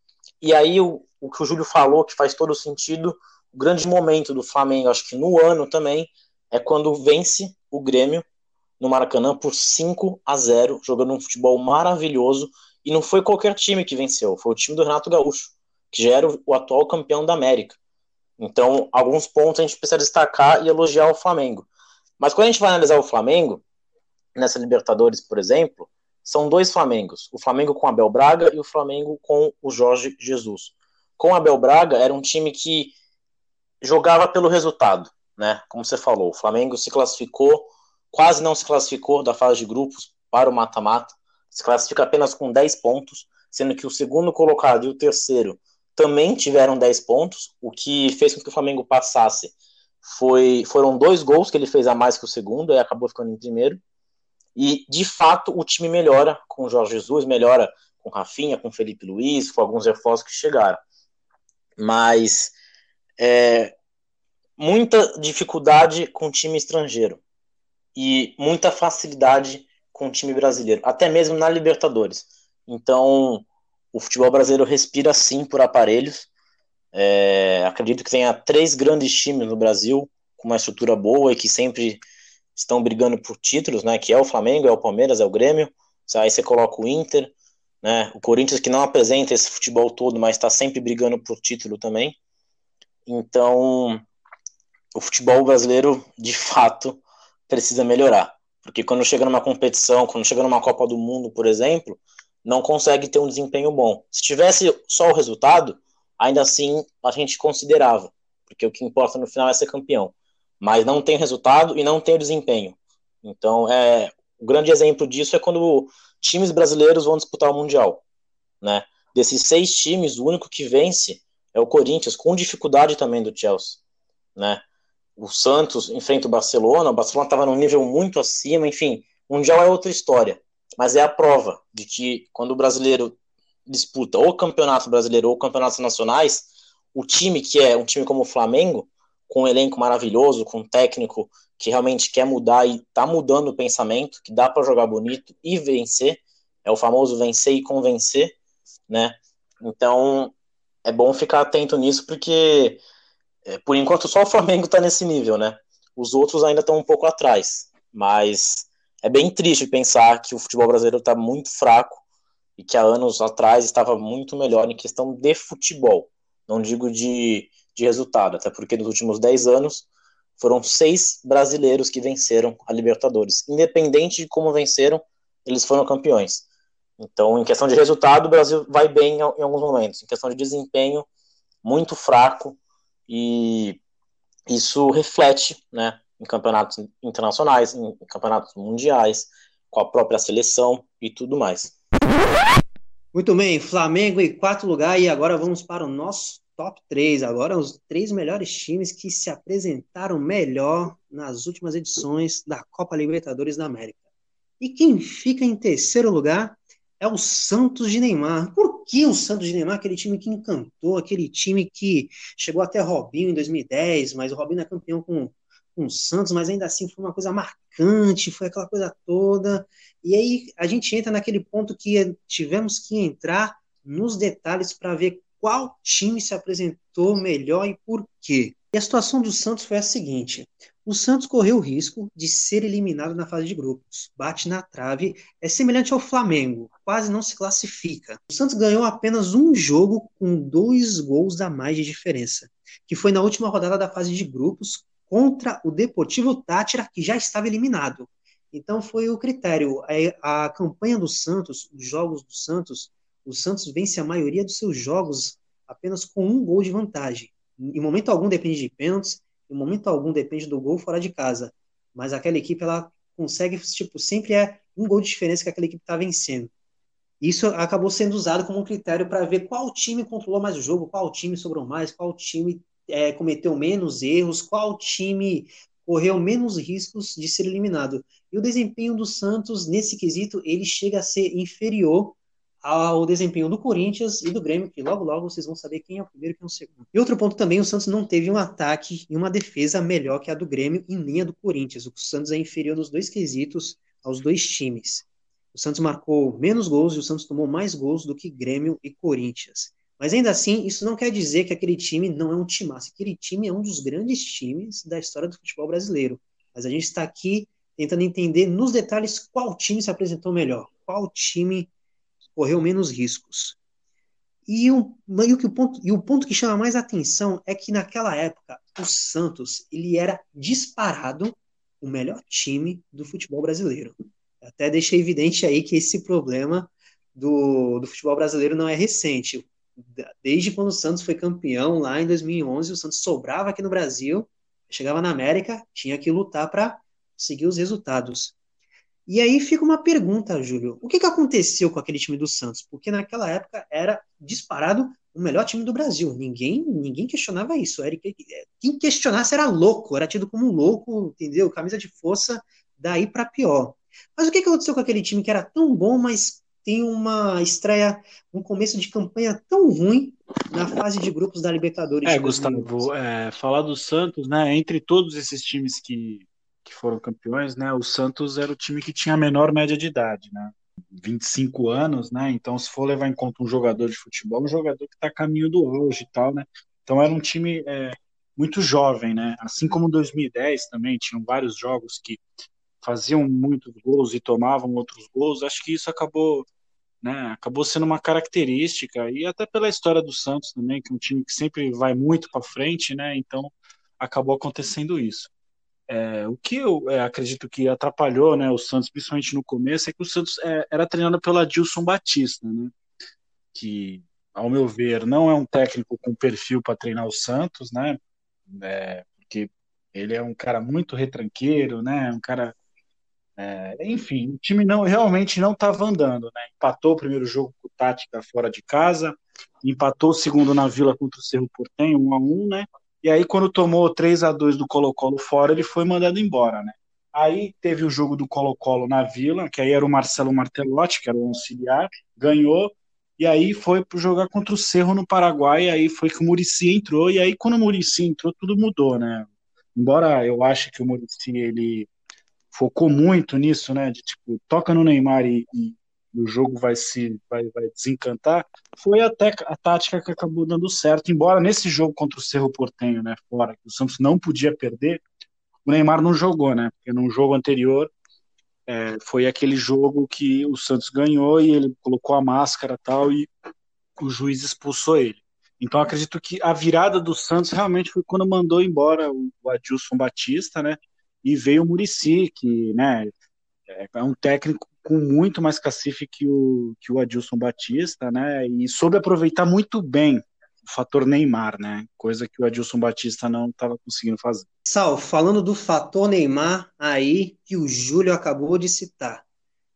E aí o, o que o Júlio falou, que faz todo sentido, o grande momento do Flamengo, acho que no ano também, é quando vence o Grêmio no Maracanã por 5 a 0, jogando um futebol maravilhoso. E não foi qualquer time que venceu, foi o time do Renato Gaúcho, que já era o atual campeão da América. Então, alguns pontos a gente precisa destacar e elogiar o Flamengo. Mas quando a gente vai analisar o Flamengo, nessa Libertadores, por exemplo, são dois Flamengos. O Flamengo com Abel Braga e o Flamengo com o Jorge Jesus. Com Abel Braga, era um time que jogava pelo resultado, né? Como você falou, o Flamengo se classificou quase não se classificou da fase de grupos para o mata-mata, se classifica apenas com 10 pontos, sendo que o segundo colocado e o terceiro também tiveram 10 pontos, o que fez com que o Flamengo passasse foi, foram dois gols que ele fez a mais que o segundo, e acabou ficando em primeiro. E, de fato, o time melhora com o Jorge Jesus, melhora com Rafinha, com Felipe Luiz, com alguns reforços que chegaram. Mas é, muita dificuldade com time estrangeiro e muita facilidade com o time brasileiro, até mesmo na Libertadores. Então, o futebol brasileiro respira sim por aparelhos. É, acredito que tenha três grandes times no Brasil com uma estrutura boa e que sempre estão brigando por títulos, né? Que é o Flamengo, é o Palmeiras, é o Grêmio. Aí você coloca o Inter, né? O Corinthians que não apresenta esse futebol todo, mas está sempre brigando por título também. Então, o futebol brasileiro, de fato, precisa melhorar. Porque quando chega numa competição, quando chega numa Copa do Mundo, por exemplo, não consegue ter um desempenho bom. Se tivesse só o resultado, ainda assim a gente considerava, porque o que importa no final é ser campeão. Mas não tem resultado e não tem o desempenho. Então, é, o grande exemplo disso é quando times brasileiros vão disputar o Mundial. Né? Desses seis times, o único que vence é o Corinthians, com dificuldade também do Chelsea. Né? o Santos enfrenta o Barcelona, o Barcelona estava num nível muito acima, enfim, o Mundial é outra história. Mas é a prova de que quando o brasileiro disputa ou campeonato brasileiro ou campeonatos nacionais, o time que é um time como o Flamengo, com um elenco maravilhoso, com um técnico que realmente quer mudar e está mudando o pensamento, que dá para jogar bonito e vencer, é o famoso vencer e convencer, né? Então é bom ficar atento nisso porque é, por enquanto, só o Flamengo está nesse nível, né? Os outros ainda estão um pouco atrás. Mas é bem triste pensar que o futebol brasileiro está muito fraco e que há anos atrás estava muito melhor em questão de futebol. Não digo de, de resultado, até porque nos últimos 10 anos foram seis brasileiros que venceram a Libertadores. Independente de como venceram, eles foram campeões. Então, em questão de resultado, o Brasil vai bem em alguns momentos. Em questão de desempenho, muito fraco e isso reflete né, em campeonatos internacionais, em campeonatos mundiais, com a própria seleção e tudo mais. Muito bem, Flamengo em quarto lugar e agora vamos para o nosso top 3. Agora os três melhores times que se apresentaram melhor nas últimas edições da Copa Libertadores da América. E quem fica em terceiro lugar é o Santos de Neymar. Por que o Santos de Neymar? Aquele time que encantou, aquele time que chegou até Robinho em 2010, mas o Robinho é campeão com, com o Santos, mas ainda assim foi uma coisa marcante, foi aquela coisa toda. E aí a gente entra naquele ponto que tivemos que entrar nos detalhes para ver qual time se apresentou melhor e por quê. E a situação do Santos foi a seguinte: o Santos correu o risco de ser eliminado na fase de grupos. Bate na trave, é semelhante ao Flamengo, quase não se classifica. O Santos ganhou apenas um jogo com dois gols a mais de diferença, que foi na última rodada da fase de grupos contra o Deportivo Tátira, que já estava eliminado. Então foi o critério. A, a campanha do Santos, os jogos do Santos, o Santos vence a maioria dos seus jogos apenas com um gol de vantagem. Em momento algum depende de pênaltis, em momento algum depende do gol fora de casa. Mas aquela equipe, ela consegue, tipo, sempre é um gol de diferença que aquela equipe está vencendo. Isso acabou sendo usado como um critério para ver qual time controlou mais o jogo, qual time sobrou mais, qual time é, cometeu menos erros, qual time correu menos riscos de ser eliminado. E o desempenho do Santos, nesse quesito, ele chega a ser inferior ao desempenho do Corinthians e do Grêmio, que logo logo vocês vão saber quem é o primeiro e quem é o segundo. E outro ponto também, o Santos não teve um ataque e uma defesa melhor que a do Grêmio e nem a do Corinthians. O Santos é inferior nos dois quesitos aos dois times. O Santos marcou menos gols e o Santos tomou mais gols do que Grêmio e Corinthians. Mas ainda assim, isso não quer dizer que aquele time não é um timaço. Aquele time é um dos grandes times da história do futebol brasileiro. Mas a gente está aqui tentando entender nos detalhes qual time se apresentou melhor, qual time correu menos riscos. E o, e, o, ponto, e o ponto que chama mais atenção é que naquela época o Santos ele era disparado o melhor time do futebol brasileiro. Até deixei evidente aí que esse problema do, do futebol brasileiro não é recente. Desde quando o Santos foi campeão lá em 2011, o Santos sobrava aqui no Brasil, chegava na América, tinha que lutar para conseguir os resultados. E aí fica uma pergunta, Júlio. O que, que aconteceu com aquele time do Santos? Porque naquela época era disparado o melhor time do Brasil. Ninguém ninguém questionava isso. Era, quem questionasse era louco, era tido como um louco, entendeu? Camisa de força, daí para pior. Mas o que, que aconteceu com aquele time que era tão bom, mas tem uma estreia, um começo de campanha tão ruim na fase de grupos da Libertadores? É, Gustavo, é, falar do Santos, né? Entre todos esses times que que foram campeões, né? O Santos era o time que tinha a menor média de idade, né? 25 anos, né? Então, se for levar em conta um jogador de futebol, um jogador que está a caminho do auge e tal, né? Então, era um time é, muito jovem, né? Assim como 2010 também, tinham vários jogos que faziam muitos gols e tomavam outros gols. Acho que isso acabou, né? Acabou sendo uma característica e até pela história do Santos também, que é um time que sempre vai muito para frente, né? Então, acabou acontecendo isso. É, o que eu é, acredito que atrapalhou né, o Santos, principalmente no começo, é que o Santos é, era treinado pela Dilson Batista, né, que, ao meu ver, não é um técnico com perfil para treinar o Santos, né, é, porque ele é um cara muito retranqueiro, né, um cara. É, enfim, o time não realmente não estava andando, né? Empatou o primeiro jogo com Tática fora de casa, empatou o segundo na Vila contra o Cerro Portenho, 1 a 1 né? E aí, quando tomou 3 a 2 do Colo-Colo fora, ele foi mandado embora, né? Aí teve o jogo do Colo-Colo na Vila, que aí era o Marcelo Martelotti, que era o auxiliar, ganhou, e aí foi jogar contra o Cerro no Paraguai, aí foi que o Murici entrou, e aí quando o Murici entrou, tudo mudou, né? Embora eu ache que o Murici ele focou muito nisso, né? De tipo, toca no Neymar e, e o jogo vai se vai, vai desencantar, foi até a tática que acabou dando certo. Embora nesse jogo contra o Cerro Portenho, né, fora, que o Santos não podia perder, o Neymar não jogou, né? Porque no jogo anterior é, foi aquele jogo que o Santos ganhou e ele colocou a máscara tal e o juiz expulsou ele. Então acredito que a virada do Santos realmente foi quando mandou embora o, o Adilson Batista, né? E veio o Murici, que, né, é um técnico com muito mais cacife que o, que o Adilson Batista, né? E soube aproveitar muito bem o fator Neymar, né? Coisa que o Adilson Batista não estava conseguindo fazer. Sal, falando do fator Neymar aí que o Júlio acabou de citar.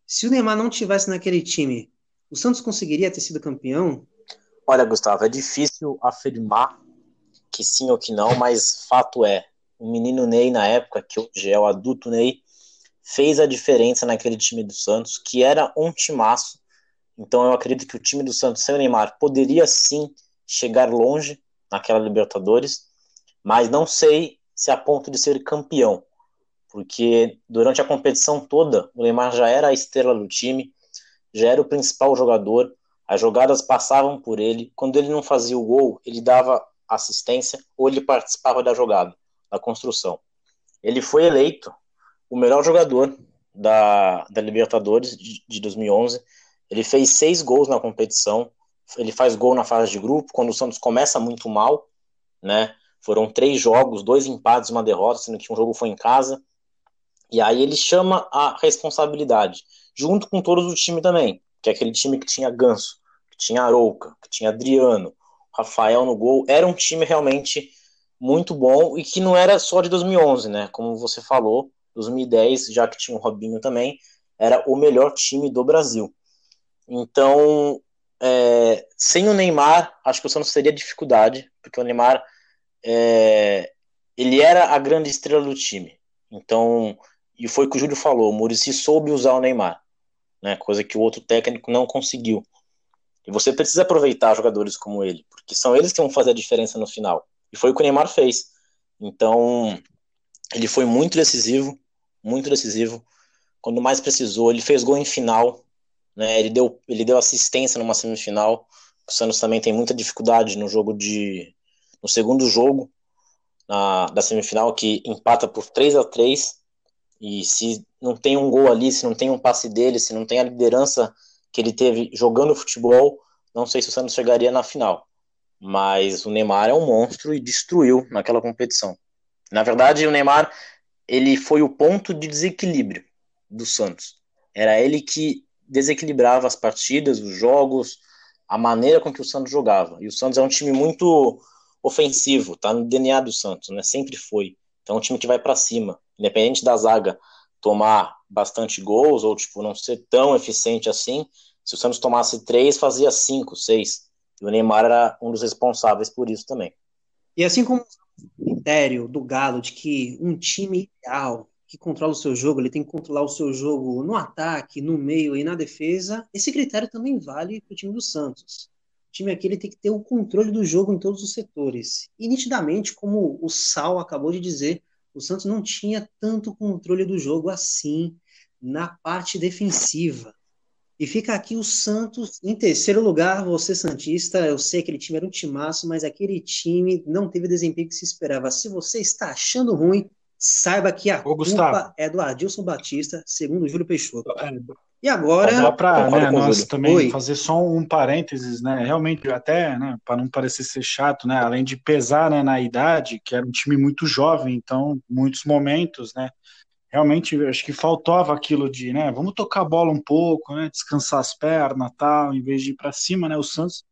Se o Neymar não tivesse naquele time, o Santos conseguiria ter sido campeão? Olha, Gustavo, é difícil afirmar que sim ou que não, mas fato é, o menino Ney na época, que hoje é o adulto Ney, fez a diferença naquele time do Santos, que era um timaço. Então eu acredito que o time do Santos sem o Neymar poderia sim chegar longe naquela Libertadores, mas não sei se a ponto de ser campeão, porque durante a competição toda o Neymar já era a estrela do time, já era o principal jogador, as jogadas passavam por ele, quando ele não fazia o gol, ele dava assistência ou ele participava da jogada, da construção. Ele foi eleito o melhor jogador da, da Libertadores de, de 2011. Ele fez seis gols na competição. Ele faz gol na fase de grupo, quando o Santos começa muito mal, né? Foram três jogos, dois empates uma derrota, sendo que um jogo foi em casa. E aí ele chama a responsabilidade, junto com todos o time também, que é aquele time que tinha Ganso, que tinha Arouca, que tinha Adriano, Rafael no gol. Era um time realmente muito bom e que não era só de 2011, né? Como você falou, 2010, já que tinha o Robinho também, era o melhor time do Brasil. Então, é, sem o Neymar, acho que o Santos teria dificuldade, porque o Neymar é, ele era a grande estrela do time. Então, e foi o que o Júlio falou, o Murici soube usar o Neymar, né, coisa que o outro técnico não conseguiu. E você precisa aproveitar jogadores como ele, porque são eles que vão fazer a diferença no final. E foi o que o Neymar fez. Então, ele foi muito decisivo, muito decisivo. Quando mais precisou, ele fez gol em final, né? Ele deu, ele deu assistência numa semifinal. O Santos também tem muita dificuldade no jogo de no segundo jogo na, da semifinal que empata por 3 a 3 e se não tem um gol ali, se não tem um passe dele, se não tem a liderança que ele teve jogando futebol, não sei se o Santos chegaria na final. Mas o Neymar é um monstro e destruiu naquela competição. Na verdade, o Neymar ele foi o ponto de desequilíbrio do Santos. Era ele que desequilibrava as partidas, os jogos, a maneira com que o Santos jogava. E o Santos é um time muito ofensivo, tá no DNA do Santos, né? Sempre foi. Então é um time que vai para cima, independente da zaga tomar bastante gols ou tipo não ser tão eficiente assim. Se o Santos tomasse três, fazia cinco, seis. E o Neymar era um dos responsáveis por isso também. E assim como critério do Galo de que um time ideal que controla o seu jogo, ele tem que controlar o seu jogo no ataque, no meio e na defesa, esse critério também vale para o time do Santos. O time aqui ele tem que ter o controle do jogo em todos os setores. E nitidamente, como o Sal acabou de dizer, o Santos não tinha tanto controle do jogo assim na parte defensiva. E fica aqui o Santos em terceiro lugar, você Santista, eu sei que aquele time era um timaço, mas aquele time não teve o desempenho que se esperava. Se você está achando ruim, saiba que a Ô, culpa Gustavo. é do Adilson Batista, segundo Júlio Peixoto. É, e agora. Dá para né, nós também Oi. fazer só um parênteses, né? Realmente, até, né, para não parecer ser chato, né? Além de pesar né, na idade, que era um time muito jovem, então, muitos momentos, né? Realmente acho que faltava aquilo de, né, vamos tocar a bola um pouco, né, descansar as pernas, tal, em vez de ir para cima, né, o Santos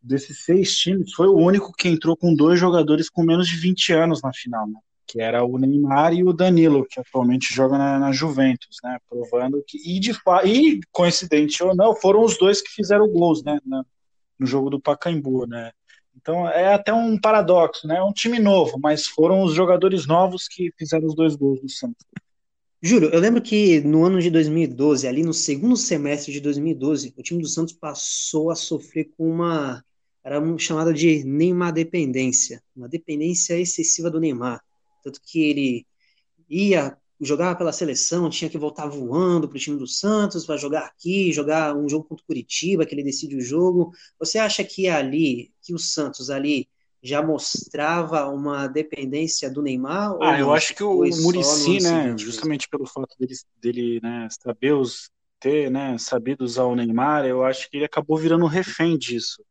desses seis times foi o único que entrou com dois jogadores com menos de 20 anos na final, né, que era o Neymar e o Danilo, que atualmente joga na, na Juventus, né, provando que e de e coincidente ou não, foram os dois que fizeram gols, né, na, no jogo do Pacaembu, né. Então é até um paradoxo, né? É um time novo, mas foram os jogadores novos que fizeram os dois gols do Santos. Júlio, eu lembro que no ano de 2012, ali no segundo semestre de 2012, o time do Santos passou a sofrer com uma era chamada de Neymar dependência, uma dependência excessiva do Neymar, tanto que ele ia jogava pela seleção, tinha que voltar voando para o time do Santos, para jogar aqui, jogar um jogo contra o Curitiba, que ele decide o jogo. Você acha que ali, que o Santos ali já mostrava uma dependência do Neymar? Ah, eu acho que o Murici, né, justamente pelo fato dele, dele né, saber os, ter, né, sabido usar o Neymar, eu acho que ele acabou virando refém disso,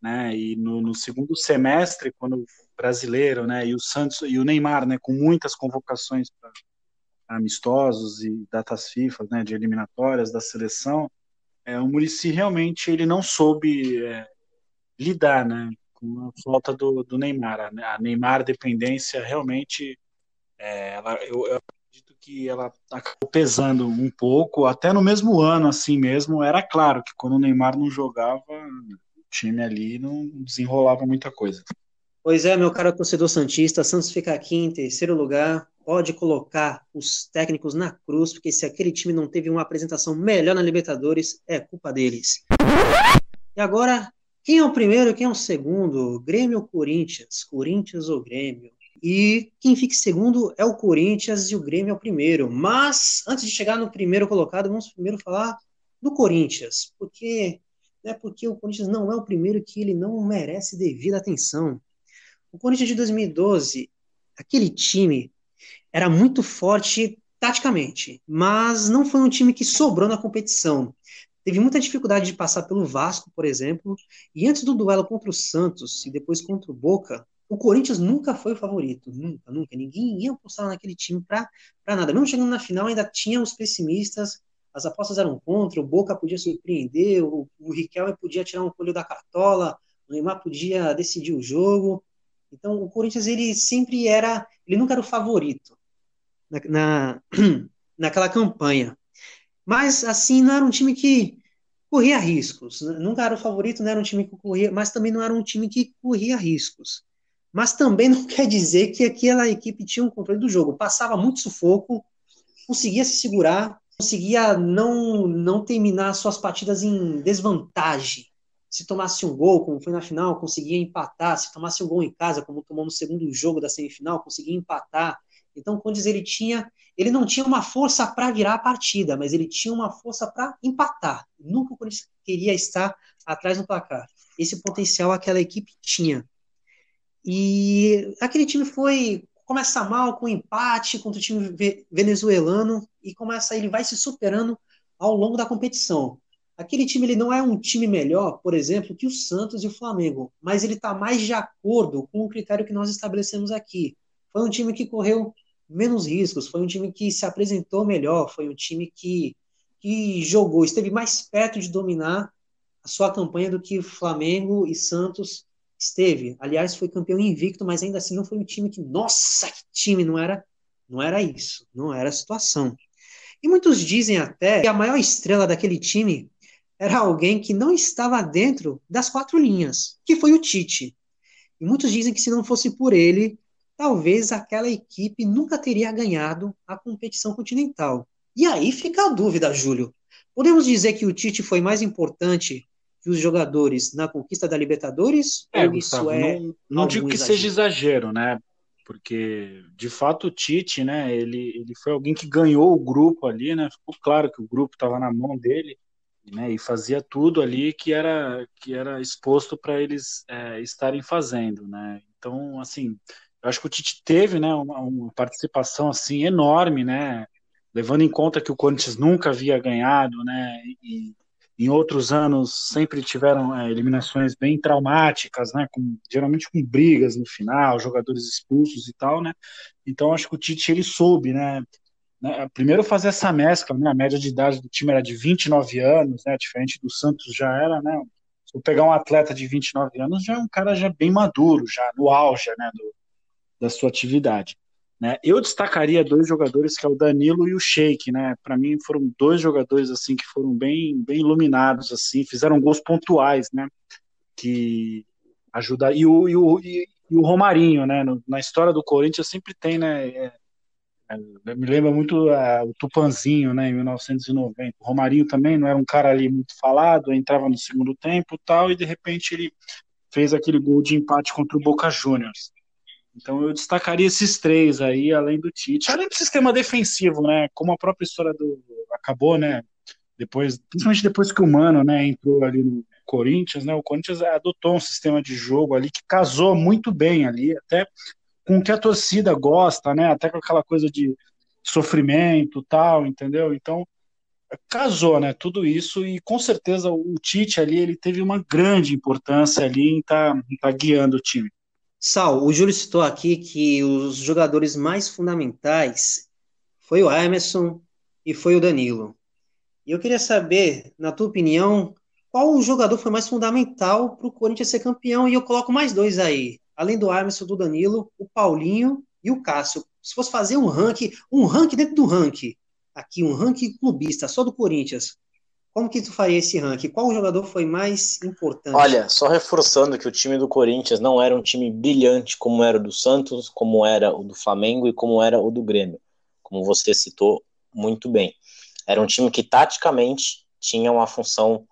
né, e no, no segundo semestre, quando o brasileiro, né, e o Santos e o Neymar, né, com muitas convocações para amistosos e datas FIFA, né, de eliminatórias da seleção, é, o Murici realmente ele não soube é, lidar, né, com a falta do, do Neymar. A Neymar dependência realmente, é, ela, eu, eu, acredito que ela acabou pesando um pouco, até no mesmo ano, assim mesmo, era claro que quando o Neymar não jogava, o time ali não desenrolava muita coisa. Pois é, meu caro torcedor Santista, Santos fica aqui em terceiro lugar, pode colocar os técnicos na cruz, porque se aquele time não teve uma apresentação melhor na Libertadores, é culpa deles. E agora quem é o primeiro, quem é o segundo? Grêmio ou Corinthians? Corinthians ou Grêmio? E quem fica segundo é o Corinthians e o Grêmio é o primeiro. Mas antes de chegar no primeiro colocado, vamos primeiro falar do Corinthians, porque né, porque o Corinthians não é o primeiro que ele não merece devida atenção. O Corinthians de 2012, aquele time era muito forte taticamente, mas não foi um time que sobrou na competição. Teve muita dificuldade de passar pelo Vasco, por exemplo, e antes do duelo contra o Santos e depois contra o Boca, o Corinthians nunca foi o favorito, nunca, nunca. Ninguém ia apostar naquele time para nada. Mesmo chegando na final, ainda tinha os pessimistas, as apostas eram contra, o Boca podia surpreender, o, o Riquelme podia tirar um colho da cartola, o Neymar podia decidir o jogo. Então, o Corinthians, ele sempre era, ele nunca era o favorito na, na naquela campanha. Mas, assim, não era um time que corria riscos. Nunca era o favorito, não era um time que corria, mas também não era um time que corria riscos. Mas também não quer dizer que aquela equipe tinha um controle do jogo. Passava muito sufoco, conseguia se segurar, conseguia não, não terminar suas partidas em desvantagem. Se tomasse um gol, como foi na final, conseguia empatar. Se tomasse um gol em casa, como tomou no segundo jogo da semifinal, conseguia empatar. Então, quando ele tinha, ele não tinha uma força para virar a partida, mas ele tinha uma força para empatar. Nunca o Corinthians queria estar atrás no placar. Esse potencial aquela equipe tinha. E aquele time foi começa mal com empate contra o time venezuelano e começa ele vai se superando ao longo da competição. Aquele time ele não é um time melhor, por exemplo, que o Santos e o Flamengo, mas ele está mais de acordo com o critério que nós estabelecemos aqui. Foi um time que correu menos riscos, foi um time que se apresentou melhor, foi um time que, que jogou, esteve mais perto de dominar a sua campanha do que Flamengo e Santos esteve. Aliás, foi campeão invicto, mas ainda assim não foi um time que, nossa, que time, não era, não era isso, não era a situação. E muitos dizem até que a maior estrela daquele time era alguém que não estava dentro das quatro linhas, que foi o Tite. E muitos dizem que se não fosse por ele, talvez aquela equipe nunca teria ganhado a competição continental. E aí fica a dúvida, Júlio. Podemos dizer que o Tite foi mais importante que os jogadores na conquista da Libertadores? É, ou Gustavo, isso é não, não digo que exagero? seja exagero, né? Porque de fato o Tite, né? Ele, ele foi alguém que ganhou o grupo ali, né? Ficou claro que o grupo estava na mão dele, né? E fazia tudo ali que era que era exposto para eles é, estarem fazendo, né? Então, assim, eu acho que o Tite teve, né, uma, uma, participação assim enorme, né, levando em conta que o Corinthians nunca havia ganhado, né, e em outros anos sempre tiveram é, eliminações bem traumáticas, né, com, geralmente com brigas no final, jogadores expulsos e tal, né. Então acho que o Tite ele soube, né, né primeiro fazer essa mescla, né, a média de idade do time era de 29 anos, né, diferente do Santos já era, né, se eu pegar um atleta de 29 anos, já é um cara já bem maduro, já no auge, né, do, da sua atividade. Né? Eu destacaria dois jogadores que é o Danilo e o Sheik, né? Para mim foram dois jogadores assim que foram bem, bem iluminados assim, fizeram gols pontuais, né? Que ajuda e o, e o, e, o Romarinho, né? No, na história do Corinthians sempre tem, né? É, é, me lembra muito é, o Tupanzinho, né? Em 1990. O Romarinho também não era um cara ali muito falado, entrava no segundo tempo, tal, e de repente ele fez aquele gol de empate contra o Boca Juniors. Então eu destacaria esses três aí, além do Tite, além do sistema defensivo, né? Como a própria história do acabou, né? Depois, principalmente depois que o Mano, né, entrou ali no Corinthians, né? O Corinthians adotou um sistema de jogo ali que casou muito bem ali, até com o que a torcida gosta, né? Até com aquela coisa de sofrimento, tal, entendeu? Então casou, né? Tudo isso e com certeza o Tite ali ele teve uma grande importância ali em estar tá, tá guiando o time. Sal, o Júlio citou aqui que os jogadores mais fundamentais foi o Emerson e foi o Danilo. E eu queria saber, na tua opinião, qual o jogador foi mais fundamental para o Corinthians ser campeão? E eu coloco mais dois aí, além do Emerson, do Danilo, o Paulinho e o Cássio. Se fosse fazer um ranking, um ranking dentro do ranking, aqui um ranking clubista só do Corinthians, como que tu faria esse ranking? Qual jogador foi mais importante? Olha, só reforçando que o time do Corinthians não era um time brilhante como era o do Santos, como era o do Flamengo e como era o do Grêmio, como você citou muito bem. Era um time que taticamente tinha uma função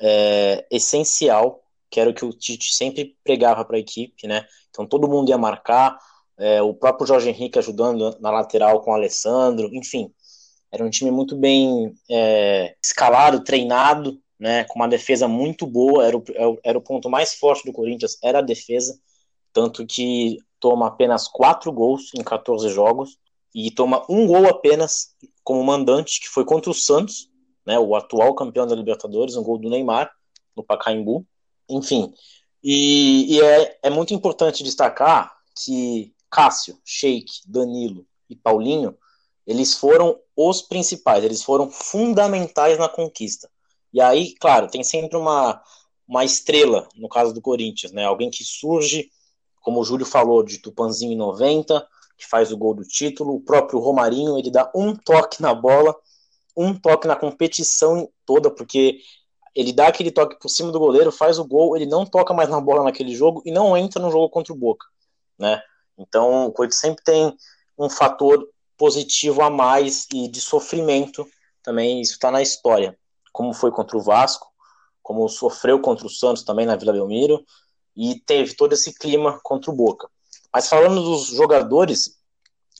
é, essencial, que era o que o Tite sempre pregava para a equipe, né? Então todo mundo ia marcar, é, o próprio Jorge Henrique ajudando na lateral com o Alessandro, enfim, era um time muito bem é, escalado, treinado, né, com uma defesa muito boa, era o, era o ponto mais forte do Corinthians, era a defesa, tanto que toma apenas quatro gols em 14 jogos, e toma um gol apenas como mandante, que foi contra o Santos, né, o atual campeão da Libertadores, um gol do Neymar, no Pacaembu, enfim, e, e é, é muito importante destacar que Cássio, Sheik, Danilo e Paulinho, eles foram os principais, eles foram fundamentais na conquista. E aí, claro, tem sempre uma, uma estrela, no caso do Corinthians, né? Alguém que surge, como o Júlio falou, de Tupanzinho em 90, que faz o gol do título. O próprio Romarinho, ele dá um toque na bola, um toque na competição toda, porque ele dá aquele toque por cima do goleiro, faz o gol, ele não toca mais na bola naquele jogo e não entra no jogo contra o Boca, né? Então, o Corinthians sempre tem um fator positivo a mais e de sofrimento também, isso está na história, como foi contra o Vasco, como sofreu contra o Santos também na Vila Belmiro, e teve todo esse clima contra o Boca. Mas falando dos jogadores,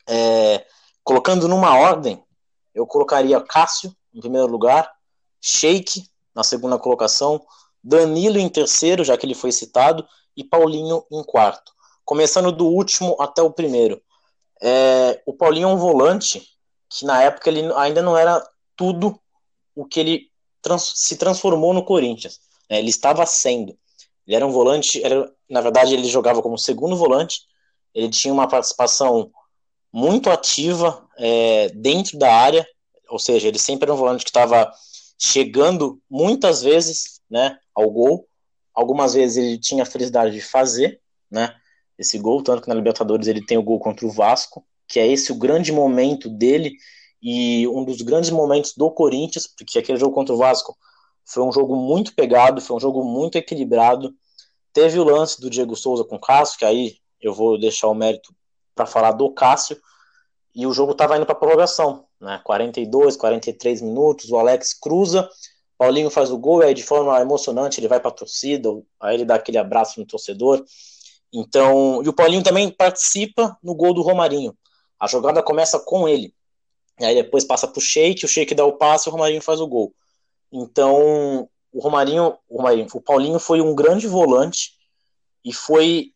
é, colocando numa ordem, eu colocaria Cássio em primeiro lugar, Sheik na segunda colocação, Danilo em terceiro, já que ele foi citado, e Paulinho em quarto. Começando do último até o primeiro. É, o Paulinho é um volante que na época ele ainda não era tudo o que ele trans, se transformou no Corinthians. Né? Ele estava sendo. Ele era um volante, era, na verdade ele jogava como segundo volante, ele tinha uma participação muito ativa é, dentro da área, ou seja, ele sempre era um volante que estava chegando muitas vezes né, ao gol. Algumas vezes ele tinha a felicidade de fazer, né? Esse gol, tanto que na Libertadores ele tem o gol contra o Vasco, que é esse o grande momento dele e um dos grandes momentos do Corinthians, porque aquele jogo contra o Vasco foi um jogo muito pegado, foi um jogo muito equilibrado. Teve o lance do Diego Souza com o Cássio, que aí eu vou deixar o mérito para falar do Cássio, e o jogo estava indo para prorrogação, né? 42, 43 minutos, o Alex cruza, Paulinho faz o gol, e aí de forma emocionante ele vai para a torcida, aí ele dá aquele abraço no torcedor. Então, e o Paulinho também participa no gol do Romarinho. A jogada começa com ele. E aí depois passa pro Sheik, o Sheik dá o passe e o Romarinho faz o gol. Então, o Romarinho, o Romarinho, o Paulinho foi um grande volante e foi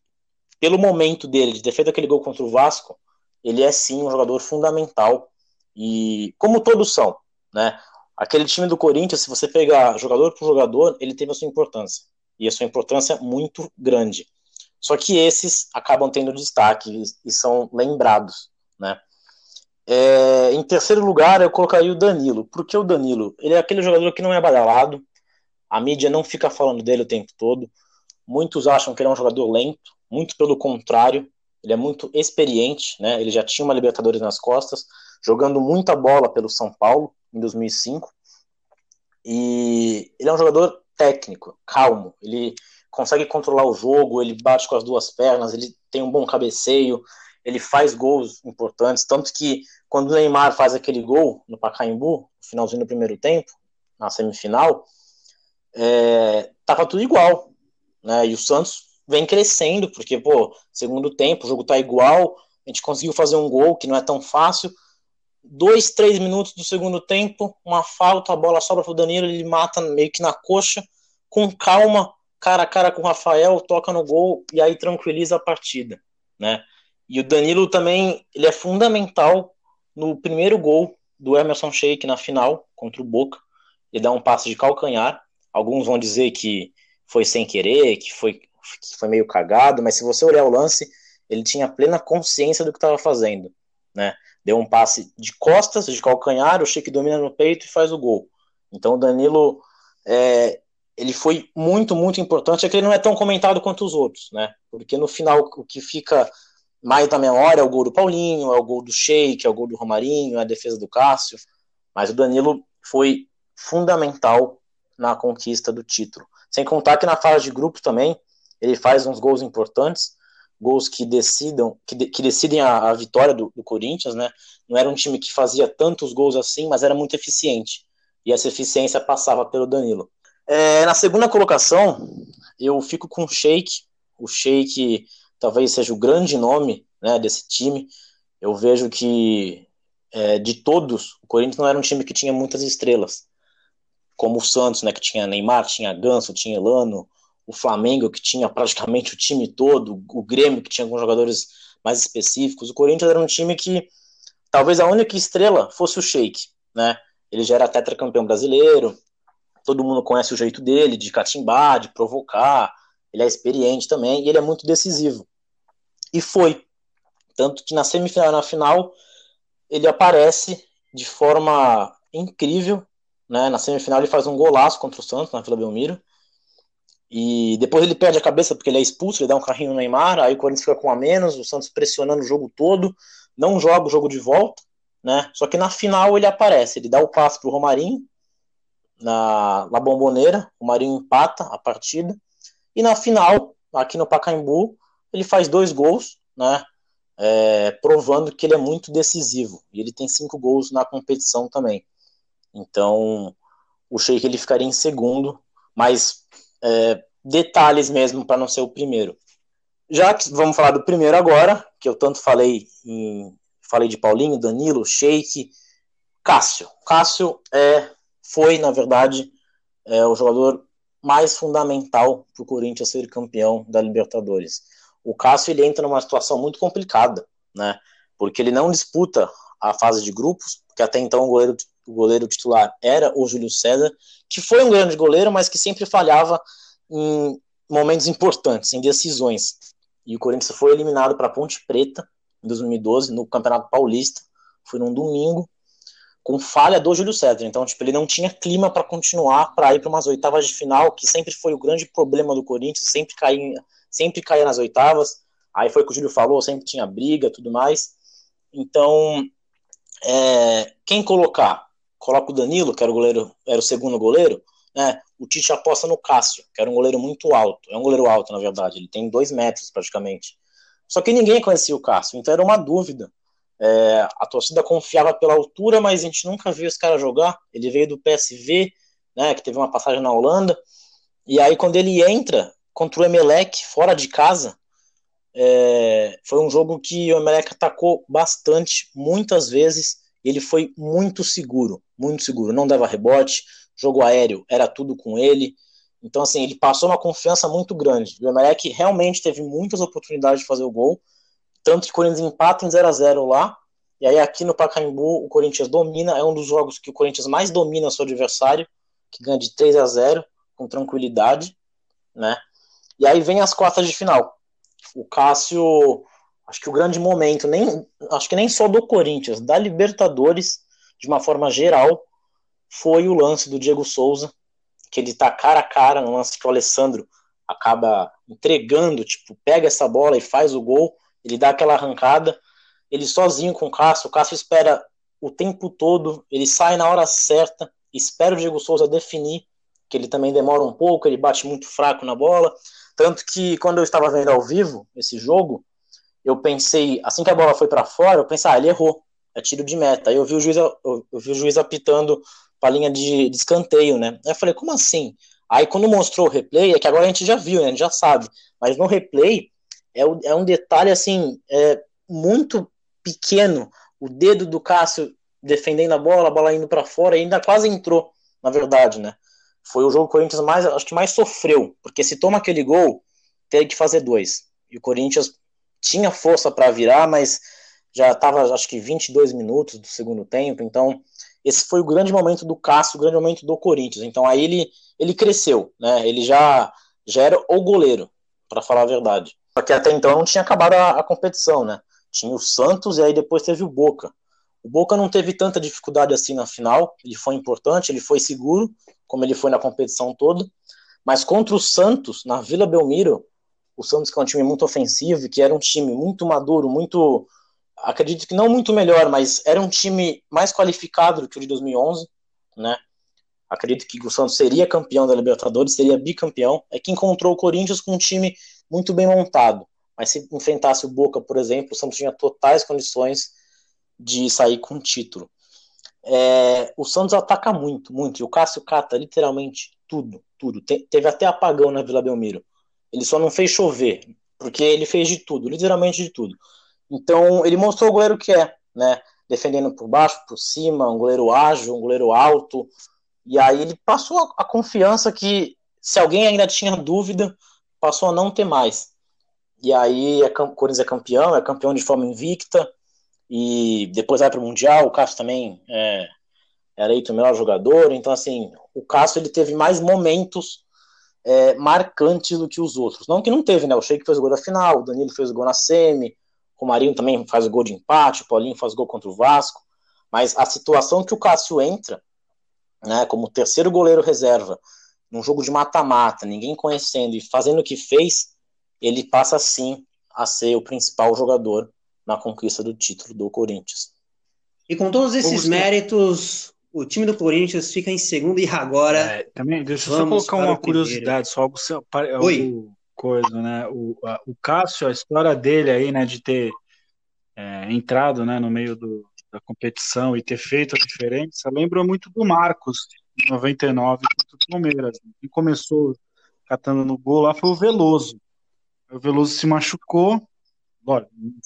pelo momento dele de feito aquele gol contra o Vasco, ele é sim um jogador fundamental e como todos são, né? Aquele time do Corinthians, se você pegar jogador por jogador, ele teve a sua importância e a sua importância muito grande. Só que esses acabam tendo destaque e são lembrados, né? É, em terceiro lugar, eu colocaria o Danilo. Por que o Danilo? Ele é aquele jogador que não é badalado, a mídia não fica falando dele o tempo todo. Muitos acham que ele é um jogador lento, muito pelo contrário, ele é muito experiente, né? Ele já tinha uma Libertadores nas costas, jogando muita bola pelo São Paulo em 2005. E ele é um jogador técnico, calmo. Ele consegue controlar o jogo, ele bate com as duas pernas, ele tem um bom cabeceio, ele faz gols importantes, tanto que quando o Neymar faz aquele gol no Pacaembu, no finalzinho do primeiro tempo, na semifinal, é, tava tudo igual, né? E o Santos vem crescendo, porque, pô, segundo tempo, o jogo tá igual, a gente conseguiu fazer um gol que não é tão fácil. Dois, três minutos do segundo tempo, uma falta, a bola sobra pro Danilo, ele mata meio que na coxa, com calma, cara a cara com o Rafael, toca no gol e aí tranquiliza a partida, né? E o Danilo também, ele é fundamental no primeiro gol do Emerson Sheik na final contra o Boca. Ele dá um passe de calcanhar. Alguns vão dizer que foi sem querer, que foi, que foi meio cagado, mas se você olhar o lance, ele tinha plena consciência do que estava fazendo, né? Deu um passe de costas, de calcanhar, o Sheik domina no peito e faz o gol. Então o Danilo é, ele foi muito, muito importante. É que ele não é tão comentado quanto os outros, né? Porque no final o que fica mais na memória é o gol do Paulinho, é o gol do Sheik, é o gol do Romarinho, é a defesa do Cássio. Mas o Danilo foi fundamental na conquista do título. Sem contar que na fase de grupo também ele faz uns gols importantes, gols que decidam, que, de, que decidem a, a vitória do, do, Corinthians, né? Não era um time que fazia tantos gols assim, mas era muito eficiente. E essa eficiência passava pelo Danilo. É, na segunda colocação, eu fico com o Sheik. O Sheik talvez seja o grande nome né, desse time. Eu vejo que é, de todos, o Corinthians não era um time que tinha muitas estrelas, como o Santos, né, que tinha Neymar, tinha Ganso, tinha Elano, o Flamengo, que tinha praticamente o time todo, o Grêmio, que tinha alguns jogadores mais específicos. O Corinthians era um time que talvez a única estrela fosse o Sheik, né? Ele já era tetracampeão brasileiro, todo mundo conhece o jeito dele de catimbar, de provocar, ele é experiente também e ele é muito decisivo. E foi. Tanto que na semifinal e na final ele aparece de forma incrível. Né? Na semifinal ele faz um golaço contra o Santos na Vila Belmiro. E depois ele perde a cabeça porque ele é expulso, ele dá um carrinho no Neymar, aí o Corinthians fica com a menos, o Santos pressionando o jogo todo, não joga o jogo de volta, né? Só que na final ele aparece, ele dá o passe pro Romarinho na, na Bomboneira, o Marinho empata a partida, e na final, aqui no Pacaembu, ele faz dois gols, né? É, provando que ele é muito decisivo. E ele tem cinco gols na competição também. Então, o Sheik ele ficaria em segundo, mas é, detalhes mesmo para não ser o primeiro. Já que vamos falar do primeiro agora, que eu tanto falei em, falei de Paulinho, Danilo, Sheik, Cássio. Cássio é, foi, na verdade, é, o jogador mais fundamental para o Corinthians ser campeão da Libertadores. O Cássio ele entra numa situação muito complicada, né? Porque ele não disputa a fase de grupos, porque até então o goleiro, o goleiro titular era o Júlio César, que foi um grande goleiro, mas que sempre falhava em momentos importantes, em decisões. E o Corinthians foi eliminado para Ponte Preta em 2012 no Campeonato Paulista. Foi num domingo com falha do Júlio César. Então, tipo, ele não tinha clima para continuar para ir para umas oitavas de final, que sempre foi o grande problema do Corinthians, sempre caía, sempre caía nas oitavas. Aí foi o que o Júlio falou, sempre tinha briga, tudo mais. Então, é, quem colocar? Coloca o Danilo, que era o goleiro, era o segundo goleiro, né? O Tite aposta no Cássio, que era um goleiro muito alto. É um goleiro alto, na verdade. Ele tem dois metros praticamente. Só que ninguém conhecia o Cássio, então era uma dúvida é, a torcida confiava pela altura, mas a gente nunca viu esse cara jogar. Ele veio do PSV, né, que teve uma passagem na Holanda. E aí, quando ele entra contra o Emelec, fora de casa, é, foi um jogo que o Emelec atacou bastante, muitas vezes. Ele foi muito seguro, muito seguro. Não dava rebote, jogo aéreo era tudo com ele. Então, assim, ele passou uma confiança muito grande. O Emelec realmente teve muitas oportunidades de fazer o gol tanto que o Corinthians empata em 0 a 0 lá. E aí aqui no Pacaembu o Corinthians domina, é um dos jogos que o Corinthians mais domina seu adversário, que ganha de 3 a 0 com tranquilidade, né? E aí vem as quartas de final. O Cássio, acho que o grande momento, nem acho que nem só do Corinthians, da Libertadores, de uma forma geral, foi o lance do Diego Souza, que ele tá cara a cara no lance que o Alessandro acaba entregando, tipo, pega essa bola e faz o gol. Ele dá aquela arrancada, ele sozinho com o Cássio, o Cássio espera o tempo todo, ele sai na hora certa, espera o Diego Souza definir, que ele também demora um pouco, ele bate muito fraco na bola. Tanto que quando eu estava vendo ao vivo esse jogo, eu pensei, assim que a bola foi para fora, eu pensei, ah, ele errou, é tiro de meta. Aí eu vi o juiz, eu, eu vi o juiz apitando para a linha de, de, escanteio, né? Aí eu falei, como assim? Aí quando mostrou o replay, é que agora a gente já viu, né? A gente já sabe. Mas no replay, é, é um detalhe assim é, muito pequeno. O dedo do Cássio defendendo a bola, a bola indo para fora, ainda quase entrou, na verdade, né? Foi o jogo que o Corinthians mais, acho que mais sofreu, porque se toma aquele gol, teve que fazer dois. E o Corinthians tinha força para virar, mas já estava, acho que 22 minutos do segundo tempo, então esse foi o grande momento do Cássio, o grande momento do Corinthians. Então aí ele, ele cresceu, né? Ele já, já era o goleiro, para falar a verdade. Só que até então não tinha acabado a, a, competição, né? Tinha o Santos e aí depois teve o Boca. O Boca não teve tanta dificuldade assim na final, ele foi importante, ele foi seguro, como ele foi na competição toda. Mas contra o Santos, na Vila Belmiro, o Santos que é um time muito ofensivo, que era um time muito maduro, muito acredito que não muito melhor, mas era um time mais qualificado do que o de 2011, né? Acredito que o Santos seria campeão da Libertadores, seria bicampeão. É que encontrou o Corinthians com um time muito bem montado. Mas se enfrentasse o Boca, por exemplo, o Santos tinha totais condições de sair com o título. É, o Santos ataca muito, muito. E o Cássio cata literalmente tudo, tudo. Te, teve até apagão na Vila Belmiro. Ele só não fez chover, porque ele fez de tudo, literalmente de tudo. Então, ele mostrou o goleiro que é, né? Defendendo por baixo, por cima, um goleiro ágil, um goleiro alto. E aí ele passou a, confiança que, se alguém ainda tinha dúvida, passou a não ter mais. E aí é, o Corinthians é campeão, é campeão de forma invicta, e depois vai para o Mundial, o Cássio também é, é eleito o melhor jogador, então assim, o Cássio ele teve mais momentos é, marcantes do que os outros. Não que não teve, né? O Sheik fez o gol da final, o Danilo fez o gol na semi, o Marinho também faz o gol de empate, o Paulinho faz o gol contra o Vasco. Mas a situação que o Cássio entra, né, como terceiro goleiro reserva, num jogo de mata-mata, ninguém conhecendo e fazendo o que fez, ele passa sim a ser o principal jogador na conquista do título do Corinthians. E com todos esses méritos, o time do Corinthians fica em segundo e agora. É, também, deixa eu só colocar uma curiosidade, só algo, algo coisa, né? O, a, o Cássio, a história dele aí, né, de ter é, entrado né, no meio do, da competição e ter feito a diferença, lembra muito do Marcos, 99, contra o Palmeiras. Quem começou catando no gol lá foi o Veloso. O Veloso se machucou,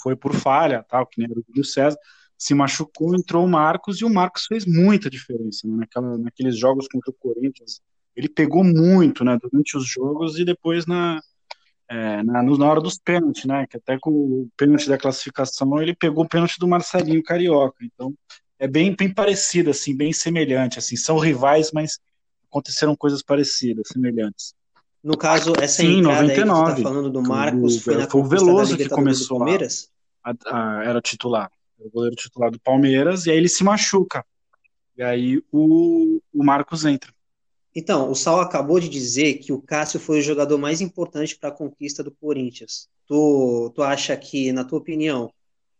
foi por falha, tal, que nem era o César, se machucou, entrou o Marcos e o Marcos fez muita diferença né? Naquela, naqueles jogos contra o Corinthians. Ele pegou muito né, durante os jogos e depois na, é, na, na hora dos pênaltis, né? Que até com o pênalti da classificação ele pegou o pênalti do Marcelinho Carioca. Então é bem, bem parecido, assim, bem semelhante. Assim, são rivais, mas aconteceram coisas parecidas, semelhantes. No caso, essa Sim, entrada 99, aí que tá falando do Marcos foi na foi o Veloso que começou Palmeiras? A, a, era titular o goleiro titular do Palmeiras, e aí ele se machuca. E aí o, o Marcos entra. Então, o Sal acabou de dizer que o Cássio foi o jogador mais importante para a conquista do Corinthians. Tu, tu acha que, na tua opinião,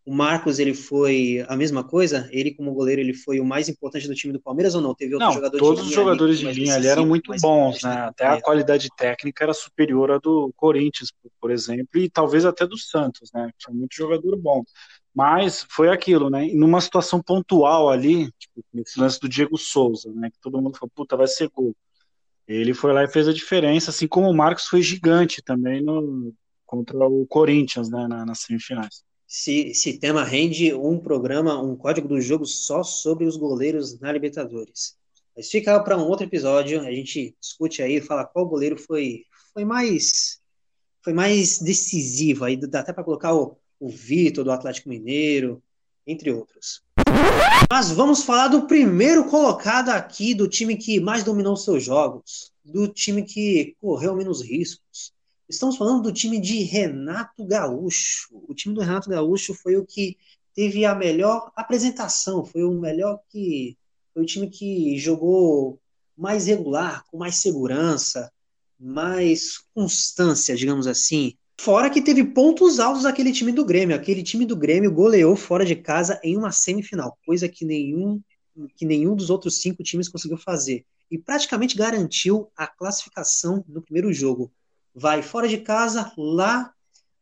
o Marcos ele foi a mesma coisa? Ele como goleiro ele foi o mais importante do time do Palmeiras ou não? Teve outro não, jogador todos os jogadores de linha ali eram muito bons, né? Até a qualidade técnica era superior à do Corinthians, por exemplo, e talvez até do Santos, né? Tinha muito jogador bom. Mas foi aquilo, né? numa situação pontual ali, tipo, nesse lance do Diego Souza, né? Que todo mundo falou, puta, vai ser gol. Ele foi lá e fez a diferença, assim como o Marcos foi gigante também no, contra o Corinthians, né? Na, nas semifinais. Se, esse tema rende um programa, um código do jogo só sobre os goleiros na Libertadores. Mas fica para um outro episódio, a gente discute aí, fala qual goleiro foi, foi mais foi mais decisivo, aí dá até para colocar o, o Vitor do Atlético Mineiro, entre outros. Mas vamos falar do primeiro colocado aqui, do time que mais dominou seus jogos, do time que correu menos riscos, Estamos falando do time de Renato Gaúcho. O time do Renato Gaúcho foi o que teve a melhor apresentação, foi o melhor que foi o time que jogou mais regular, com mais segurança, mais constância, digamos assim. Fora que teve pontos altos aquele time do Grêmio. Aquele time do Grêmio goleou fora de casa em uma semifinal, coisa que nenhum, que nenhum dos outros cinco times conseguiu fazer. E praticamente garantiu a classificação no primeiro jogo vai fora de casa, lá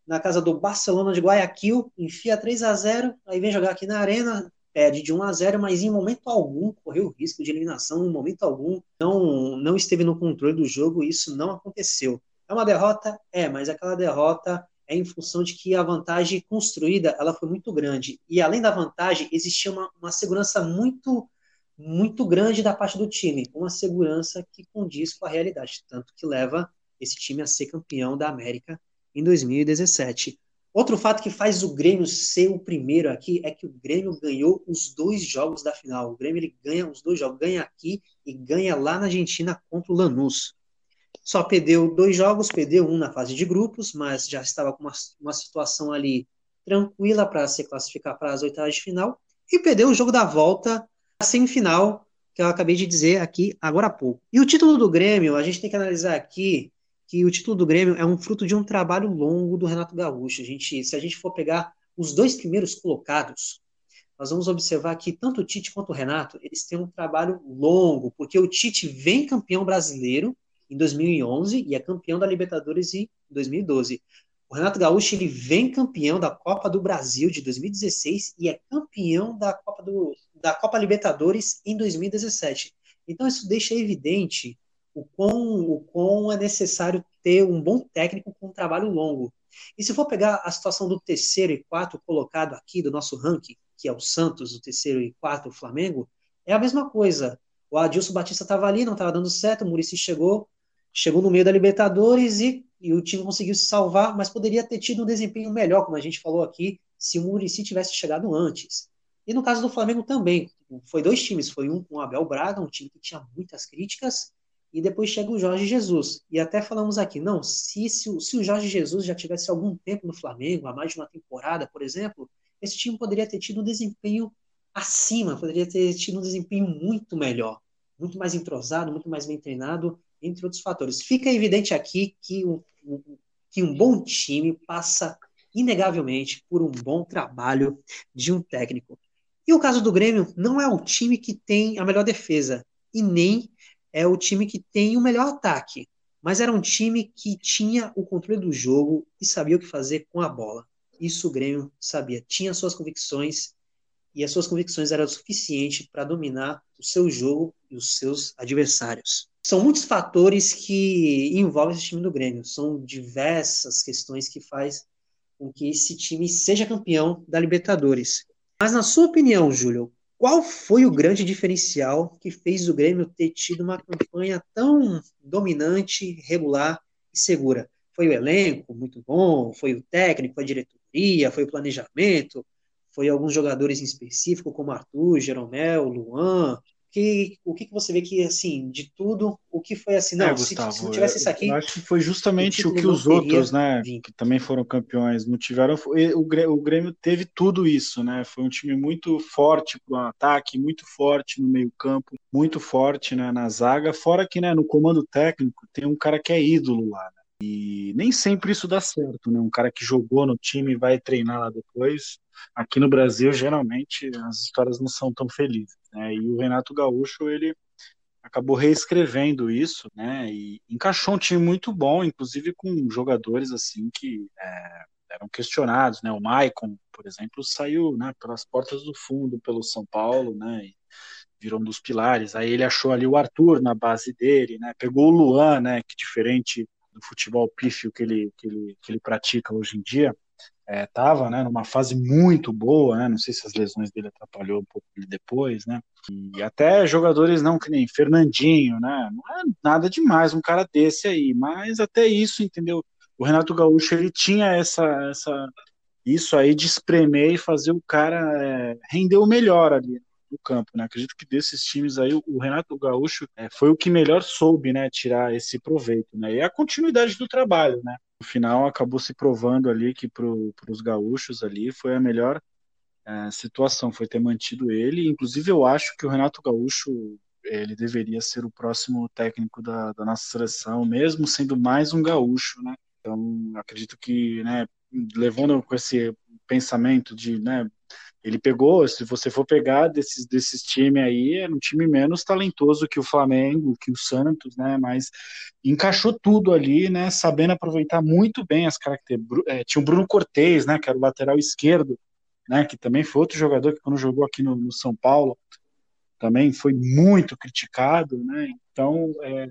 na casa do Barcelona de Guayaquil, enfia 3 a 0 aí vem jogar aqui na Arena, perde de 1 a 0 mas em momento algum correu risco de eliminação, em momento algum não, não esteve no controle do jogo, isso não aconteceu. É uma derrota? É, mas aquela derrota é em função de que a vantagem construída ela foi muito grande. E além da vantagem, existia uma, uma segurança muito muito grande da parte do time, uma segurança que condiz com a realidade, tanto que leva esse time a ser campeão da América em 2017. Outro fato que faz o Grêmio ser o primeiro aqui é que o Grêmio ganhou os dois jogos da final. O Grêmio ele ganha os dois jogos, ganha aqui e ganha lá na Argentina contra o Lanús. Só perdeu dois jogos, perdeu um na fase de grupos, mas já estava com uma, uma situação ali tranquila para se classificar para as oitavas de final. E perdeu o jogo da volta, a semifinal, que eu acabei de dizer aqui agora há pouco. E o título do Grêmio, a gente tem que analisar aqui que o título do Grêmio é um fruto de um trabalho longo do Renato Gaúcho. A gente, se a gente for pegar os dois primeiros colocados, nós vamos observar que tanto o Tite quanto o Renato, eles têm um trabalho longo, porque o Tite vem campeão brasileiro em 2011 e é campeão da Libertadores em 2012. O Renato Gaúcho ele vem campeão da Copa do Brasil de 2016 e é campeão da Copa, do, da Copa Libertadores em 2017. Então isso deixa evidente o quão, o quão é necessário ter um bom técnico com um trabalho longo. E se for pegar a situação do terceiro e quarto colocado aqui do nosso ranking, que é o Santos, o terceiro e quarto, o Flamengo, é a mesma coisa. O Adilson Batista estava ali, não estava dando certo, o Murici chegou, chegou no meio da Libertadores e, e, o time conseguiu se salvar, mas poderia ter tido um desempenho melhor, como a gente falou aqui, se o Murici tivesse chegado antes. E no caso do Flamengo também, foi dois times, foi um com o Abel Braga, um time que tinha muitas críticas, e depois chega o Jorge Jesus. E até falamos aqui, não, se, se, se o Jorge Jesus já tivesse algum tempo no Flamengo, há mais de uma temporada, por exemplo, esse time poderia ter tido um desempenho acima, poderia ter tido um desempenho muito melhor, muito mais entrosado, muito mais bem treinado, entre outros fatores. Fica evidente aqui que um, que um bom time passa inegavelmente por um bom trabalho de um técnico. E o caso do Grêmio não é o time que tem a melhor defesa e nem é o time que tem o melhor ataque, mas era um time que tinha o controle do jogo e sabia o que fazer com a bola. Isso o Grêmio sabia, tinha suas convicções e as suas convicções eram suficientes para dominar o seu jogo e os seus adversários. São muitos fatores que envolvem esse time do Grêmio, são diversas questões que faz com que esse time seja campeão da Libertadores. Mas na sua opinião, Júlio, qual foi o grande diferencial que fez o Grêmio ter tido uma campanha tão dominante, regular e segura? Foi o elenco muito bom? Foi o técnico, a diretoria? Foi o planejamento? Foi alguns jogadores em específico, como Arthur, Jeromel, Luan, que, o que, que você vê que, assim, de tudo, o que foi assim, não, é, se, Gustavo, se, não tivesse isso aqui... Eu acho que foi justamente o, o que os outros, né, vir. que também foram campeões, não tiveram, o Grêmio teve tudo isso, né, foi um time muito forte para o ataque, muito forte no meio campo, muito forte, né, na zaga, fora que, né, no comando técnico tem um cara que é ídolo lá, né, e nem sempre isso dá certo, né, um cara que jogou no time vai treinar lá depois, aqui no Brasil, geralmente, as histórias não são tão felizes. Né? E o Renato Gaúcho, ele acabou reescrevendo isso, né? E encaixou um time muito bom, inclusive com jogadores assim que é, eram questionados, né? O Maicon, por exemplo, saiu né, pelas portas do fundo pelo São Paulo, né? E virou um dos pilares. Aí ele achou ali o Arthur na base dele, né? Pegou o Luan, né? Que diferente do futebol pífio que ele, que ele, que ele pratica hoje em dia, estava é, né, numa fase muito boa, né, não sei se as lesões dele atrapalhou um pouco depois, né, e até jogadores não que nem Fernandinho, né, não é nada demais um cara desse aí, mas até isso, entendeu? O Renato Gaúcho ele tinha essa, essa isso aí de espremer e fazer o cara é, render o melhor ali no campo, né? Acredito que desses times aí o Renato Gaúcho é, foi o que melhor soube, né, tirar esse proveito, né? E a continuidade do trabalho, né? No final acabou se provando ali que para os gaúchos ali foi a melhor é, situação, foi ter mantido ele. Inclusive eu acho que o Renato Gaúcho ele deveria ser o próximo técnico da, da nossa seleção, mesmo sendo mais um gaúcho, né? Então acredito que, né, levando com esse pensamento de, né, ele pegou, se você for pegar desses, desses times aí, era um time menos talentoso que o Flamengo, que o Santos, né? Mas encaixou tudo ali, né? Sabendo aproveitar muito bem as características. É, tinha o Bruno Cortez, né? Que era o lateral esquerdo, né? Que também foi outro jogador que quando jogou aqui no, no São Paulo também foi muito criticado, né? Então, é,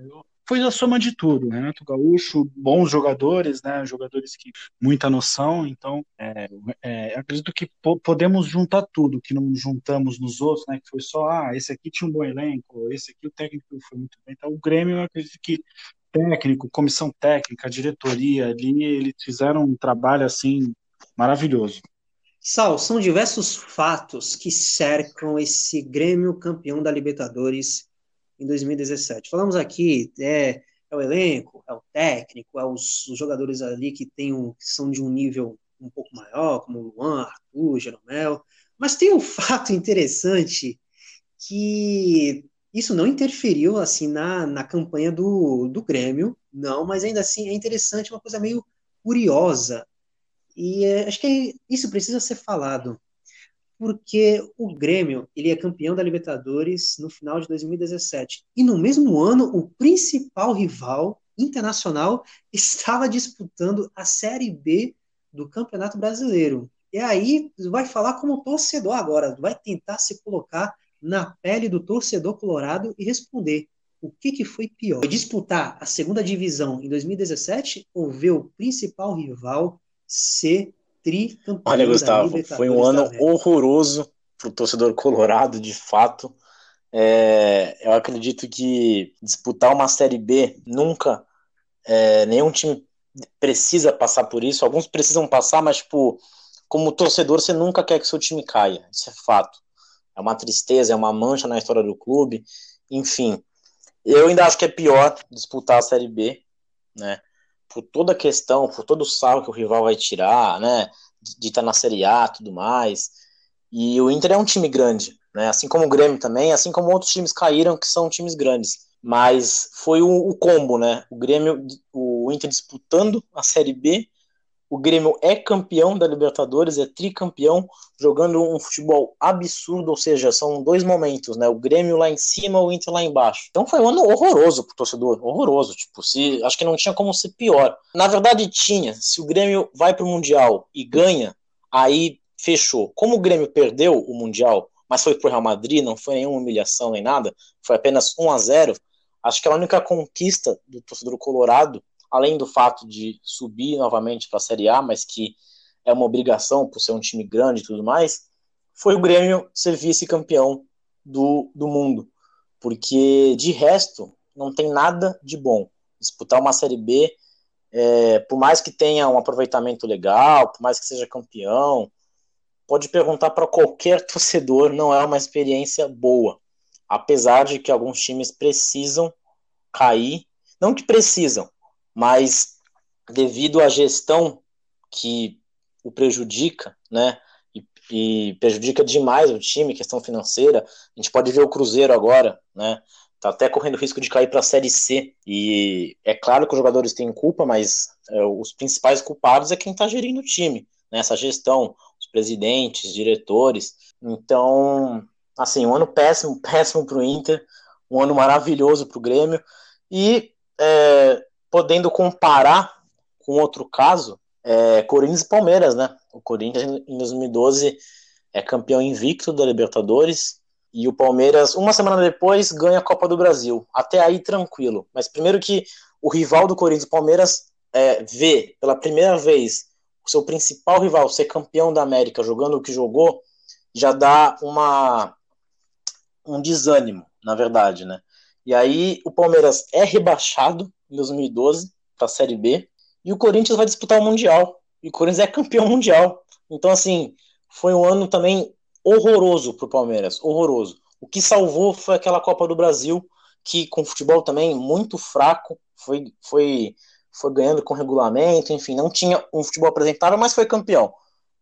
foi a soma de tudo. Renato Gaúcho, bons jogadores, né? Jogadores que muita noção. Então, é, é, acredito que po podemos juntar tudo que não juntamos nos outros, né? Que foi só, ah, esse aqui tinha um bom elenco, esse aqui o técnico foi muito bem. Então, o Grêmio, eu acredito que técnico, comissão técnica, diretoria ali, eles fizeram um trabalho assim maravilhoso. Sal, são diversos fatos que cercam esse Grêmio campeão da Libertadores em 2017. Falamos aqui, é, é o elenco, é o técnico, é os, os jogadores ali que, tem um, que são de um nível um pouco maior, como Luan, Arthur, Jeromel, mas tem um fato interessante que isso não interferiu assim na, na campanha do, do Grêmio, não, mas ainda assim é interessante, uma coisa meio curiosa. E é, acho que isso precisa ser falado porque o Grêmio ele é campeão da Libertadores no final de 2017 e no mesmo ano o principal rival internacional estava disputando a Série B do Campeonato Brasileiro. E aí vai falar como torcedor agora, vai tentar se colocar na pele do torcedor colorado e responder o que, que foi pior: foi disputar a segunda divisão em 2017 ou ver o principal rival ser tricampeão. Olha, Gustavo, foi um ano horroroso para o torcedor colorado, de fato. É, eu acredito que disputar uma Série B nunca, é, nenhum time precisa passar por isso. Alguns precisam passar, mas, tipo, como torcedor, você nunca quer que seu time caia. Isso é fato. É uma tristeza, é uma mancha na história do clube. Enfim, eu ainda acho que é pior disputar a Série B, né? Por toda a questão, por todo o sal que o rival vai tirar, né? De estar tá na Série A tudo mais. E o Inter é um time grande, né? Assim como o Grêmio também, assim como outros times caíram que são times grandes. Mas foi o, o combo, né? O Grêmio, o Inter disputando a Série B o Grêmio é campeão da Libertadores, é tricampeão, jogando um futebol absurdo, ou seja, são dois momentos, né? O Grêmio lá em cima, o Inter lá embaixo. Então foi um ano horroroso pro torcedor, horroroso. Tipo, se, acho que não tinha como ser pior. Na verdade, tinha. Se o Grêmio vai pro Mundial e ganha, aí fechou. Como o Grêmio perdeu o Mundial, mas foi pro Real Madrid, não foi nenhuma humilhação nem nada, foi apenas 1 a 0 acho que a única conquista do torcedor colorado além do fato de subir novamente para a Série A, mas que é uma obrigação por ser um time grande e tudo mais, foi o Grêmio ser vice-campeão do, do mundo. Porque de resto, não tem nada de bom. Disputar uma Série B, é, por mais que tenha um aproveitamento legal, por mais que seja campeão, pode perguntar para qualquer torcedor, não é uma experiência boa. Apesar de que alguns times precisam cair, não que precisam, mas devido à gestão que o prejudica, né? E, e, prejudica demais o time, questão financeira. A gente pode ver o Cruzeiro agora, né? Tá até correndo risco de cair para a Série C. E é claro que os jogadores têm culpa, mas é, os principais culpados é quem está gerindo o time, né? Essa gestão, os presidentes, diretores. Então, assim, um ano péssimo, péssimo para o Inter, um ano maravilhoso para o Grêmio. E é, podendo comparar com outro caso, é Corinthians e Palmeiras, né? O Corinthians em 2012 é campeão invicto da Libertadores e o Palmeiras, uma semana depois, ganha a Copa do Brasil. Até aí, tranquilo. Mas primeiro que o rival do Corinthians, o Palmeiras, é, vê pela primeira vez o seu principal rival ser campeão da América jogando o que jogou, já dá uma um desânimo, na verdade, né? E aí o Palmeiras é rebaixado em 2012 para a Série B e o Corinthians vai disputar o Mundial. E o Corinthians é campeão mundial. Então, assim, foi um ano também horroroso para o Palmeiras, horroroso. O que salvou foi aquela Copa do Brasil, que com futebol também muito fraco, foi, foi, foi ganhando com regulamento, enfim, não tinha um futebol apresentável, mas foi campeão.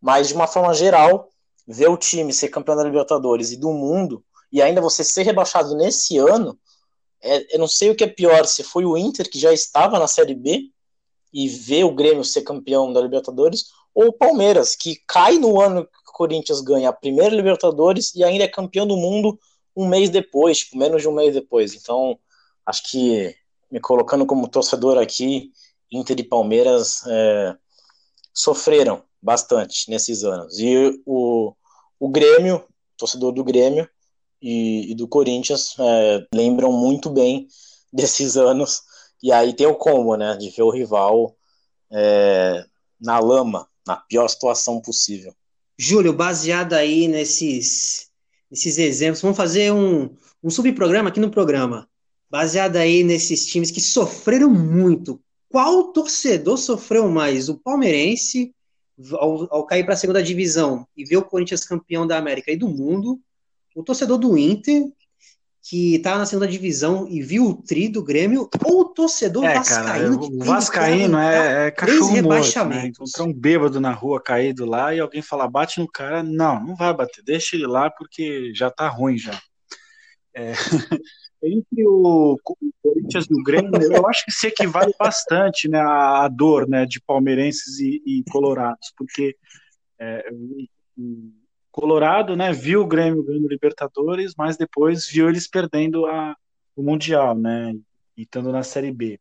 Mas, de uma forma geral, ver o time ser campeão da Libertadores e do mundo, e ainda você ser rebaixado nesse ano, é, eu não sei o que é pior, se foi o Inter, que já estava na Série B, e vê o Grêmio ser campeão da Libertadores, ou o Palmeiras, que cai no ano que o Corinthians ganha a primeira Libertadores e ainda é campeão do mundo um mês depois, tipo, menos de um mês depois. Então, acho que me colocando como torcedor aqui, Inter e Palmeiras é, sofreram bastante nesses anos. E o, o Grêmio, torcedor do Grêmio, e, e do Corinthians é, lembram muito bem desses anos. E aí tem o combo, né? De ver o rival é, na lama, na pior situação possível. Júlio, baseado aí nesses, nesses exemplos, vamos fazer um, um subprograma aqui no programa. Baseado aí nesses times que sofreram muito. Qual torcedor sofreu mais? O palmeirense, ao, ao cair para a segunda divisão e ver o Corinthians campeão da América e do mundo, o torcedor do Inter, que tá na segunda divisão e viu o tri do Grêmio, ou o torcedor é, vascaíno. Cara, o vascaíno é, é cachorro morto, né? Encontrar um bêbado na rua caído lá e alguém falar, bate no cara. Não, não vai bater, deixa ele lá porque já tá ruim já. É, entre o, Corinthians e o Grêmio, eu acho que se equivale bastante né, a, dor né, de palmeirenses e, e colorados, porque é, Colorado, né, viu o Grêmio ganhando Libertadores, mas depois viu eles perdendo a, o Mundial, né, e estando na Série B.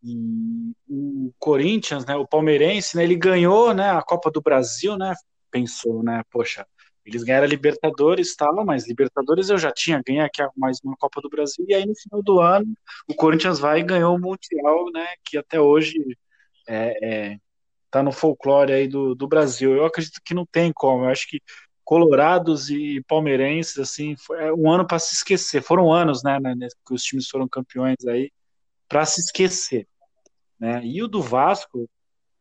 E o Corinthians, né, o palmeirense, né, ele ganhou, né, a Copa do Brasil, né, pensou, né, poxa, eles ganharam a Libertadores, tal, mas Libertadores eu já tinha, ganhei aqui mais uma Copa do Brasil, e aí no final do ano o Corinthians vai e ganhou o Mundial, né, que até hoje é, é tá no folclore aí do, do Brasil. Eu acredito que não tem como. Eu acho que colorados e palmeirenses, assim, foi é um ano para se esquecer. Foram anos, né, né, que os times foram campeões aí para se esquecer, né? E o do Vasco,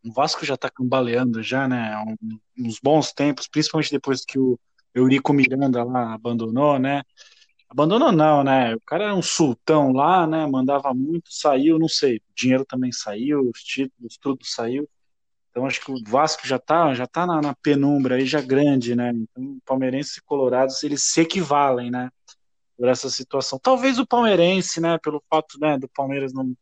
o Vasco já está cambaleando já, né, um, uns bons tempos, principalmente depois que o Eurico Miranda lá abandonou, né? Abandonou não, né? O cara era um sultão lá, né? Mandava muito, saiu, não sei. O dinheiro também saiu, os títulos, tudo saiu. Então acho que o Vasco já está já tá na, na, penumbra aí já grande, né? Então palmeirense e colorados eles se equivalem, né? Por essa situação. Talvez o palmeirense, né? Pelo fato né, do Palmeiras não,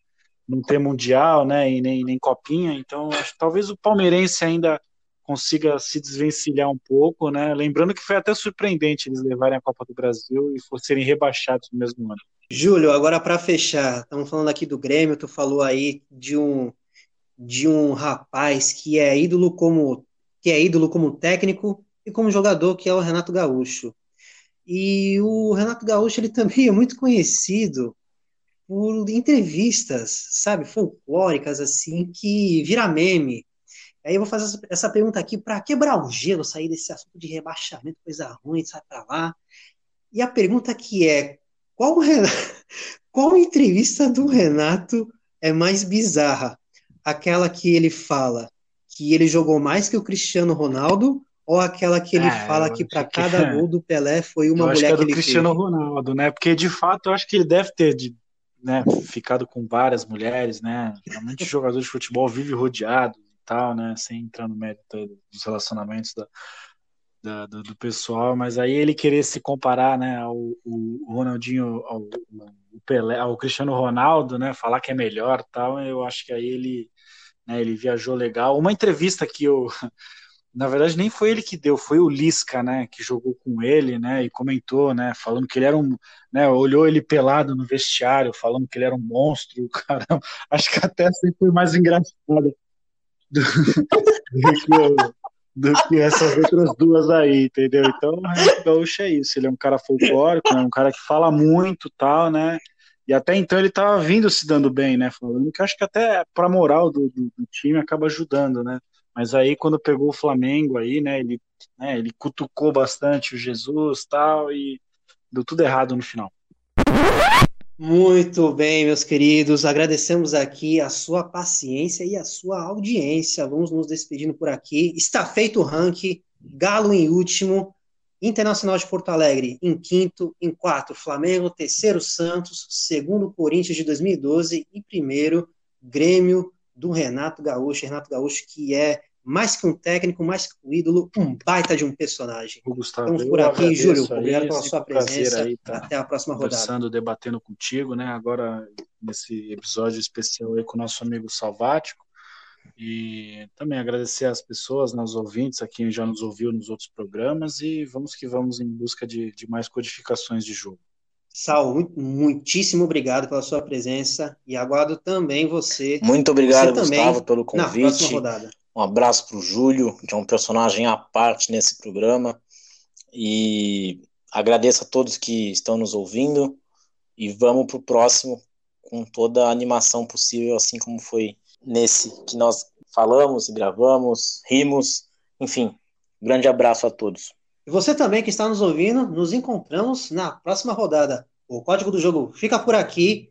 não ter mundial, né? E nem, nem copinha. Então acho que talvez o palmeirense ainda consiga se desvencilhar um pouco, né? Lembrando que foi até surpreendente eles levarem a Copa do Brasil e serem rebaixados no mesmo ano. Júlio, agora para fechar, estamos falando aqui do Grêmio, tu falou aí de um de um rapaz que é ídolo como que é ídolo como técnico e como jogador, que é o Renato Gaúcho. E o Renato Gaúcho ele também é muito conhecido por entrevistas, sabe, folclóricas assim, que vira meme. Aí eu vou fazer essa pergunta aqui para quebrar o gelo, sair desse assunto de rebaixamento, coisa ruim, sai para lá. E a pergunta que é, qual, qual entrevista do Renato é mais bizarra? Aquela que ele fala que ele jogou mais que o Cristiano Ronaldo ou aquela que ele é, fala que para cada que... gol do Pelé foi uma eu mulher que, é do ele Cristiano teve. Ronaldo, né? Porque de fato eu acho que ele deve ter de, né, ficado com várias mulheres, né? Geralmente jogador de futebol vive rodeado e tal, né? Sem entrar no mérito dos relacionamentos da, da, do, do, pessoal, mas aí ele querer se comparar, né, ao, ao Ronaldinho, ao, ao, Pelé, ao Cristiano Ronaldo, né, falar que é melhor, tal, eu acho que aí ele né, ele viajou legal. Uma entrevista que eu, na verdade, nem foi ele que deu, foi o Lisca, né, que jogou com ele, né, e comentou, né, falando que ele era um, né, olhou ele pelado no vestiário, falando que ele era um monstro, cara, acho que até assim foi mais engraçado do, do, que, do que essas outras duas aí, entendeu? Então, o Gaúcho é isso, ele é um cara folclórico, né, um cara que fala muito, tal, né, e até então ele estava vindo se dando bem, né? Falando que acho que até para a moral do, do, do, time acaba ajudando, né? Mas aí quando pegou o Flamengo aí, né? Ele, né, ele cutucou bastante o Jesus tal e deu tudo errado no final. Muito bem, meus queridos. Agradecemos aqui a sua paciência e a sua audiência. Vamos nos despedindo por aqui. Está feito o ranking. Galo em último. Internacional de Porto Alegre em quinto, em quatro, Flamengo, terceiro, Santos, segundo, Corinthians de 2012 e primeiro, Grêmio do Renato Gaúcho. Renato Gaúcho, que é mais que um técnico, mais que um ídolo, um baita de um personagem. Gustavo, Estamos por aqui, Júlio. Obrigado pela sua presença. Aí, tá Até a próxima rodada. Conversando, debatendo contigo, né? Agora, nesse episódio especial aí com o nosso amigo Salvático. E também agradecer às pessoas, né, ouvintes, a quem já nos ouviu nos outros programas, e vamos que vamos em busca de, de mais codificações de jogo. Sal, muitíssimo obrigado pela sua presença e aguardo também você. Muito obrigado, você Gustavo, pelo convite. Um abraço para o Júlio, que é um personagem à parte nesse programa. E agradeço a todos que estão nos ouvindo. E vamos para o próximo com toda a animação possível, assim como foi nesse que nós falamos, gravamos, rimos, enfim. Grande abraço a todos. E você também que está nos ouvindo, nos encontramos na próxima rodada. O código do jogo fica por aqui.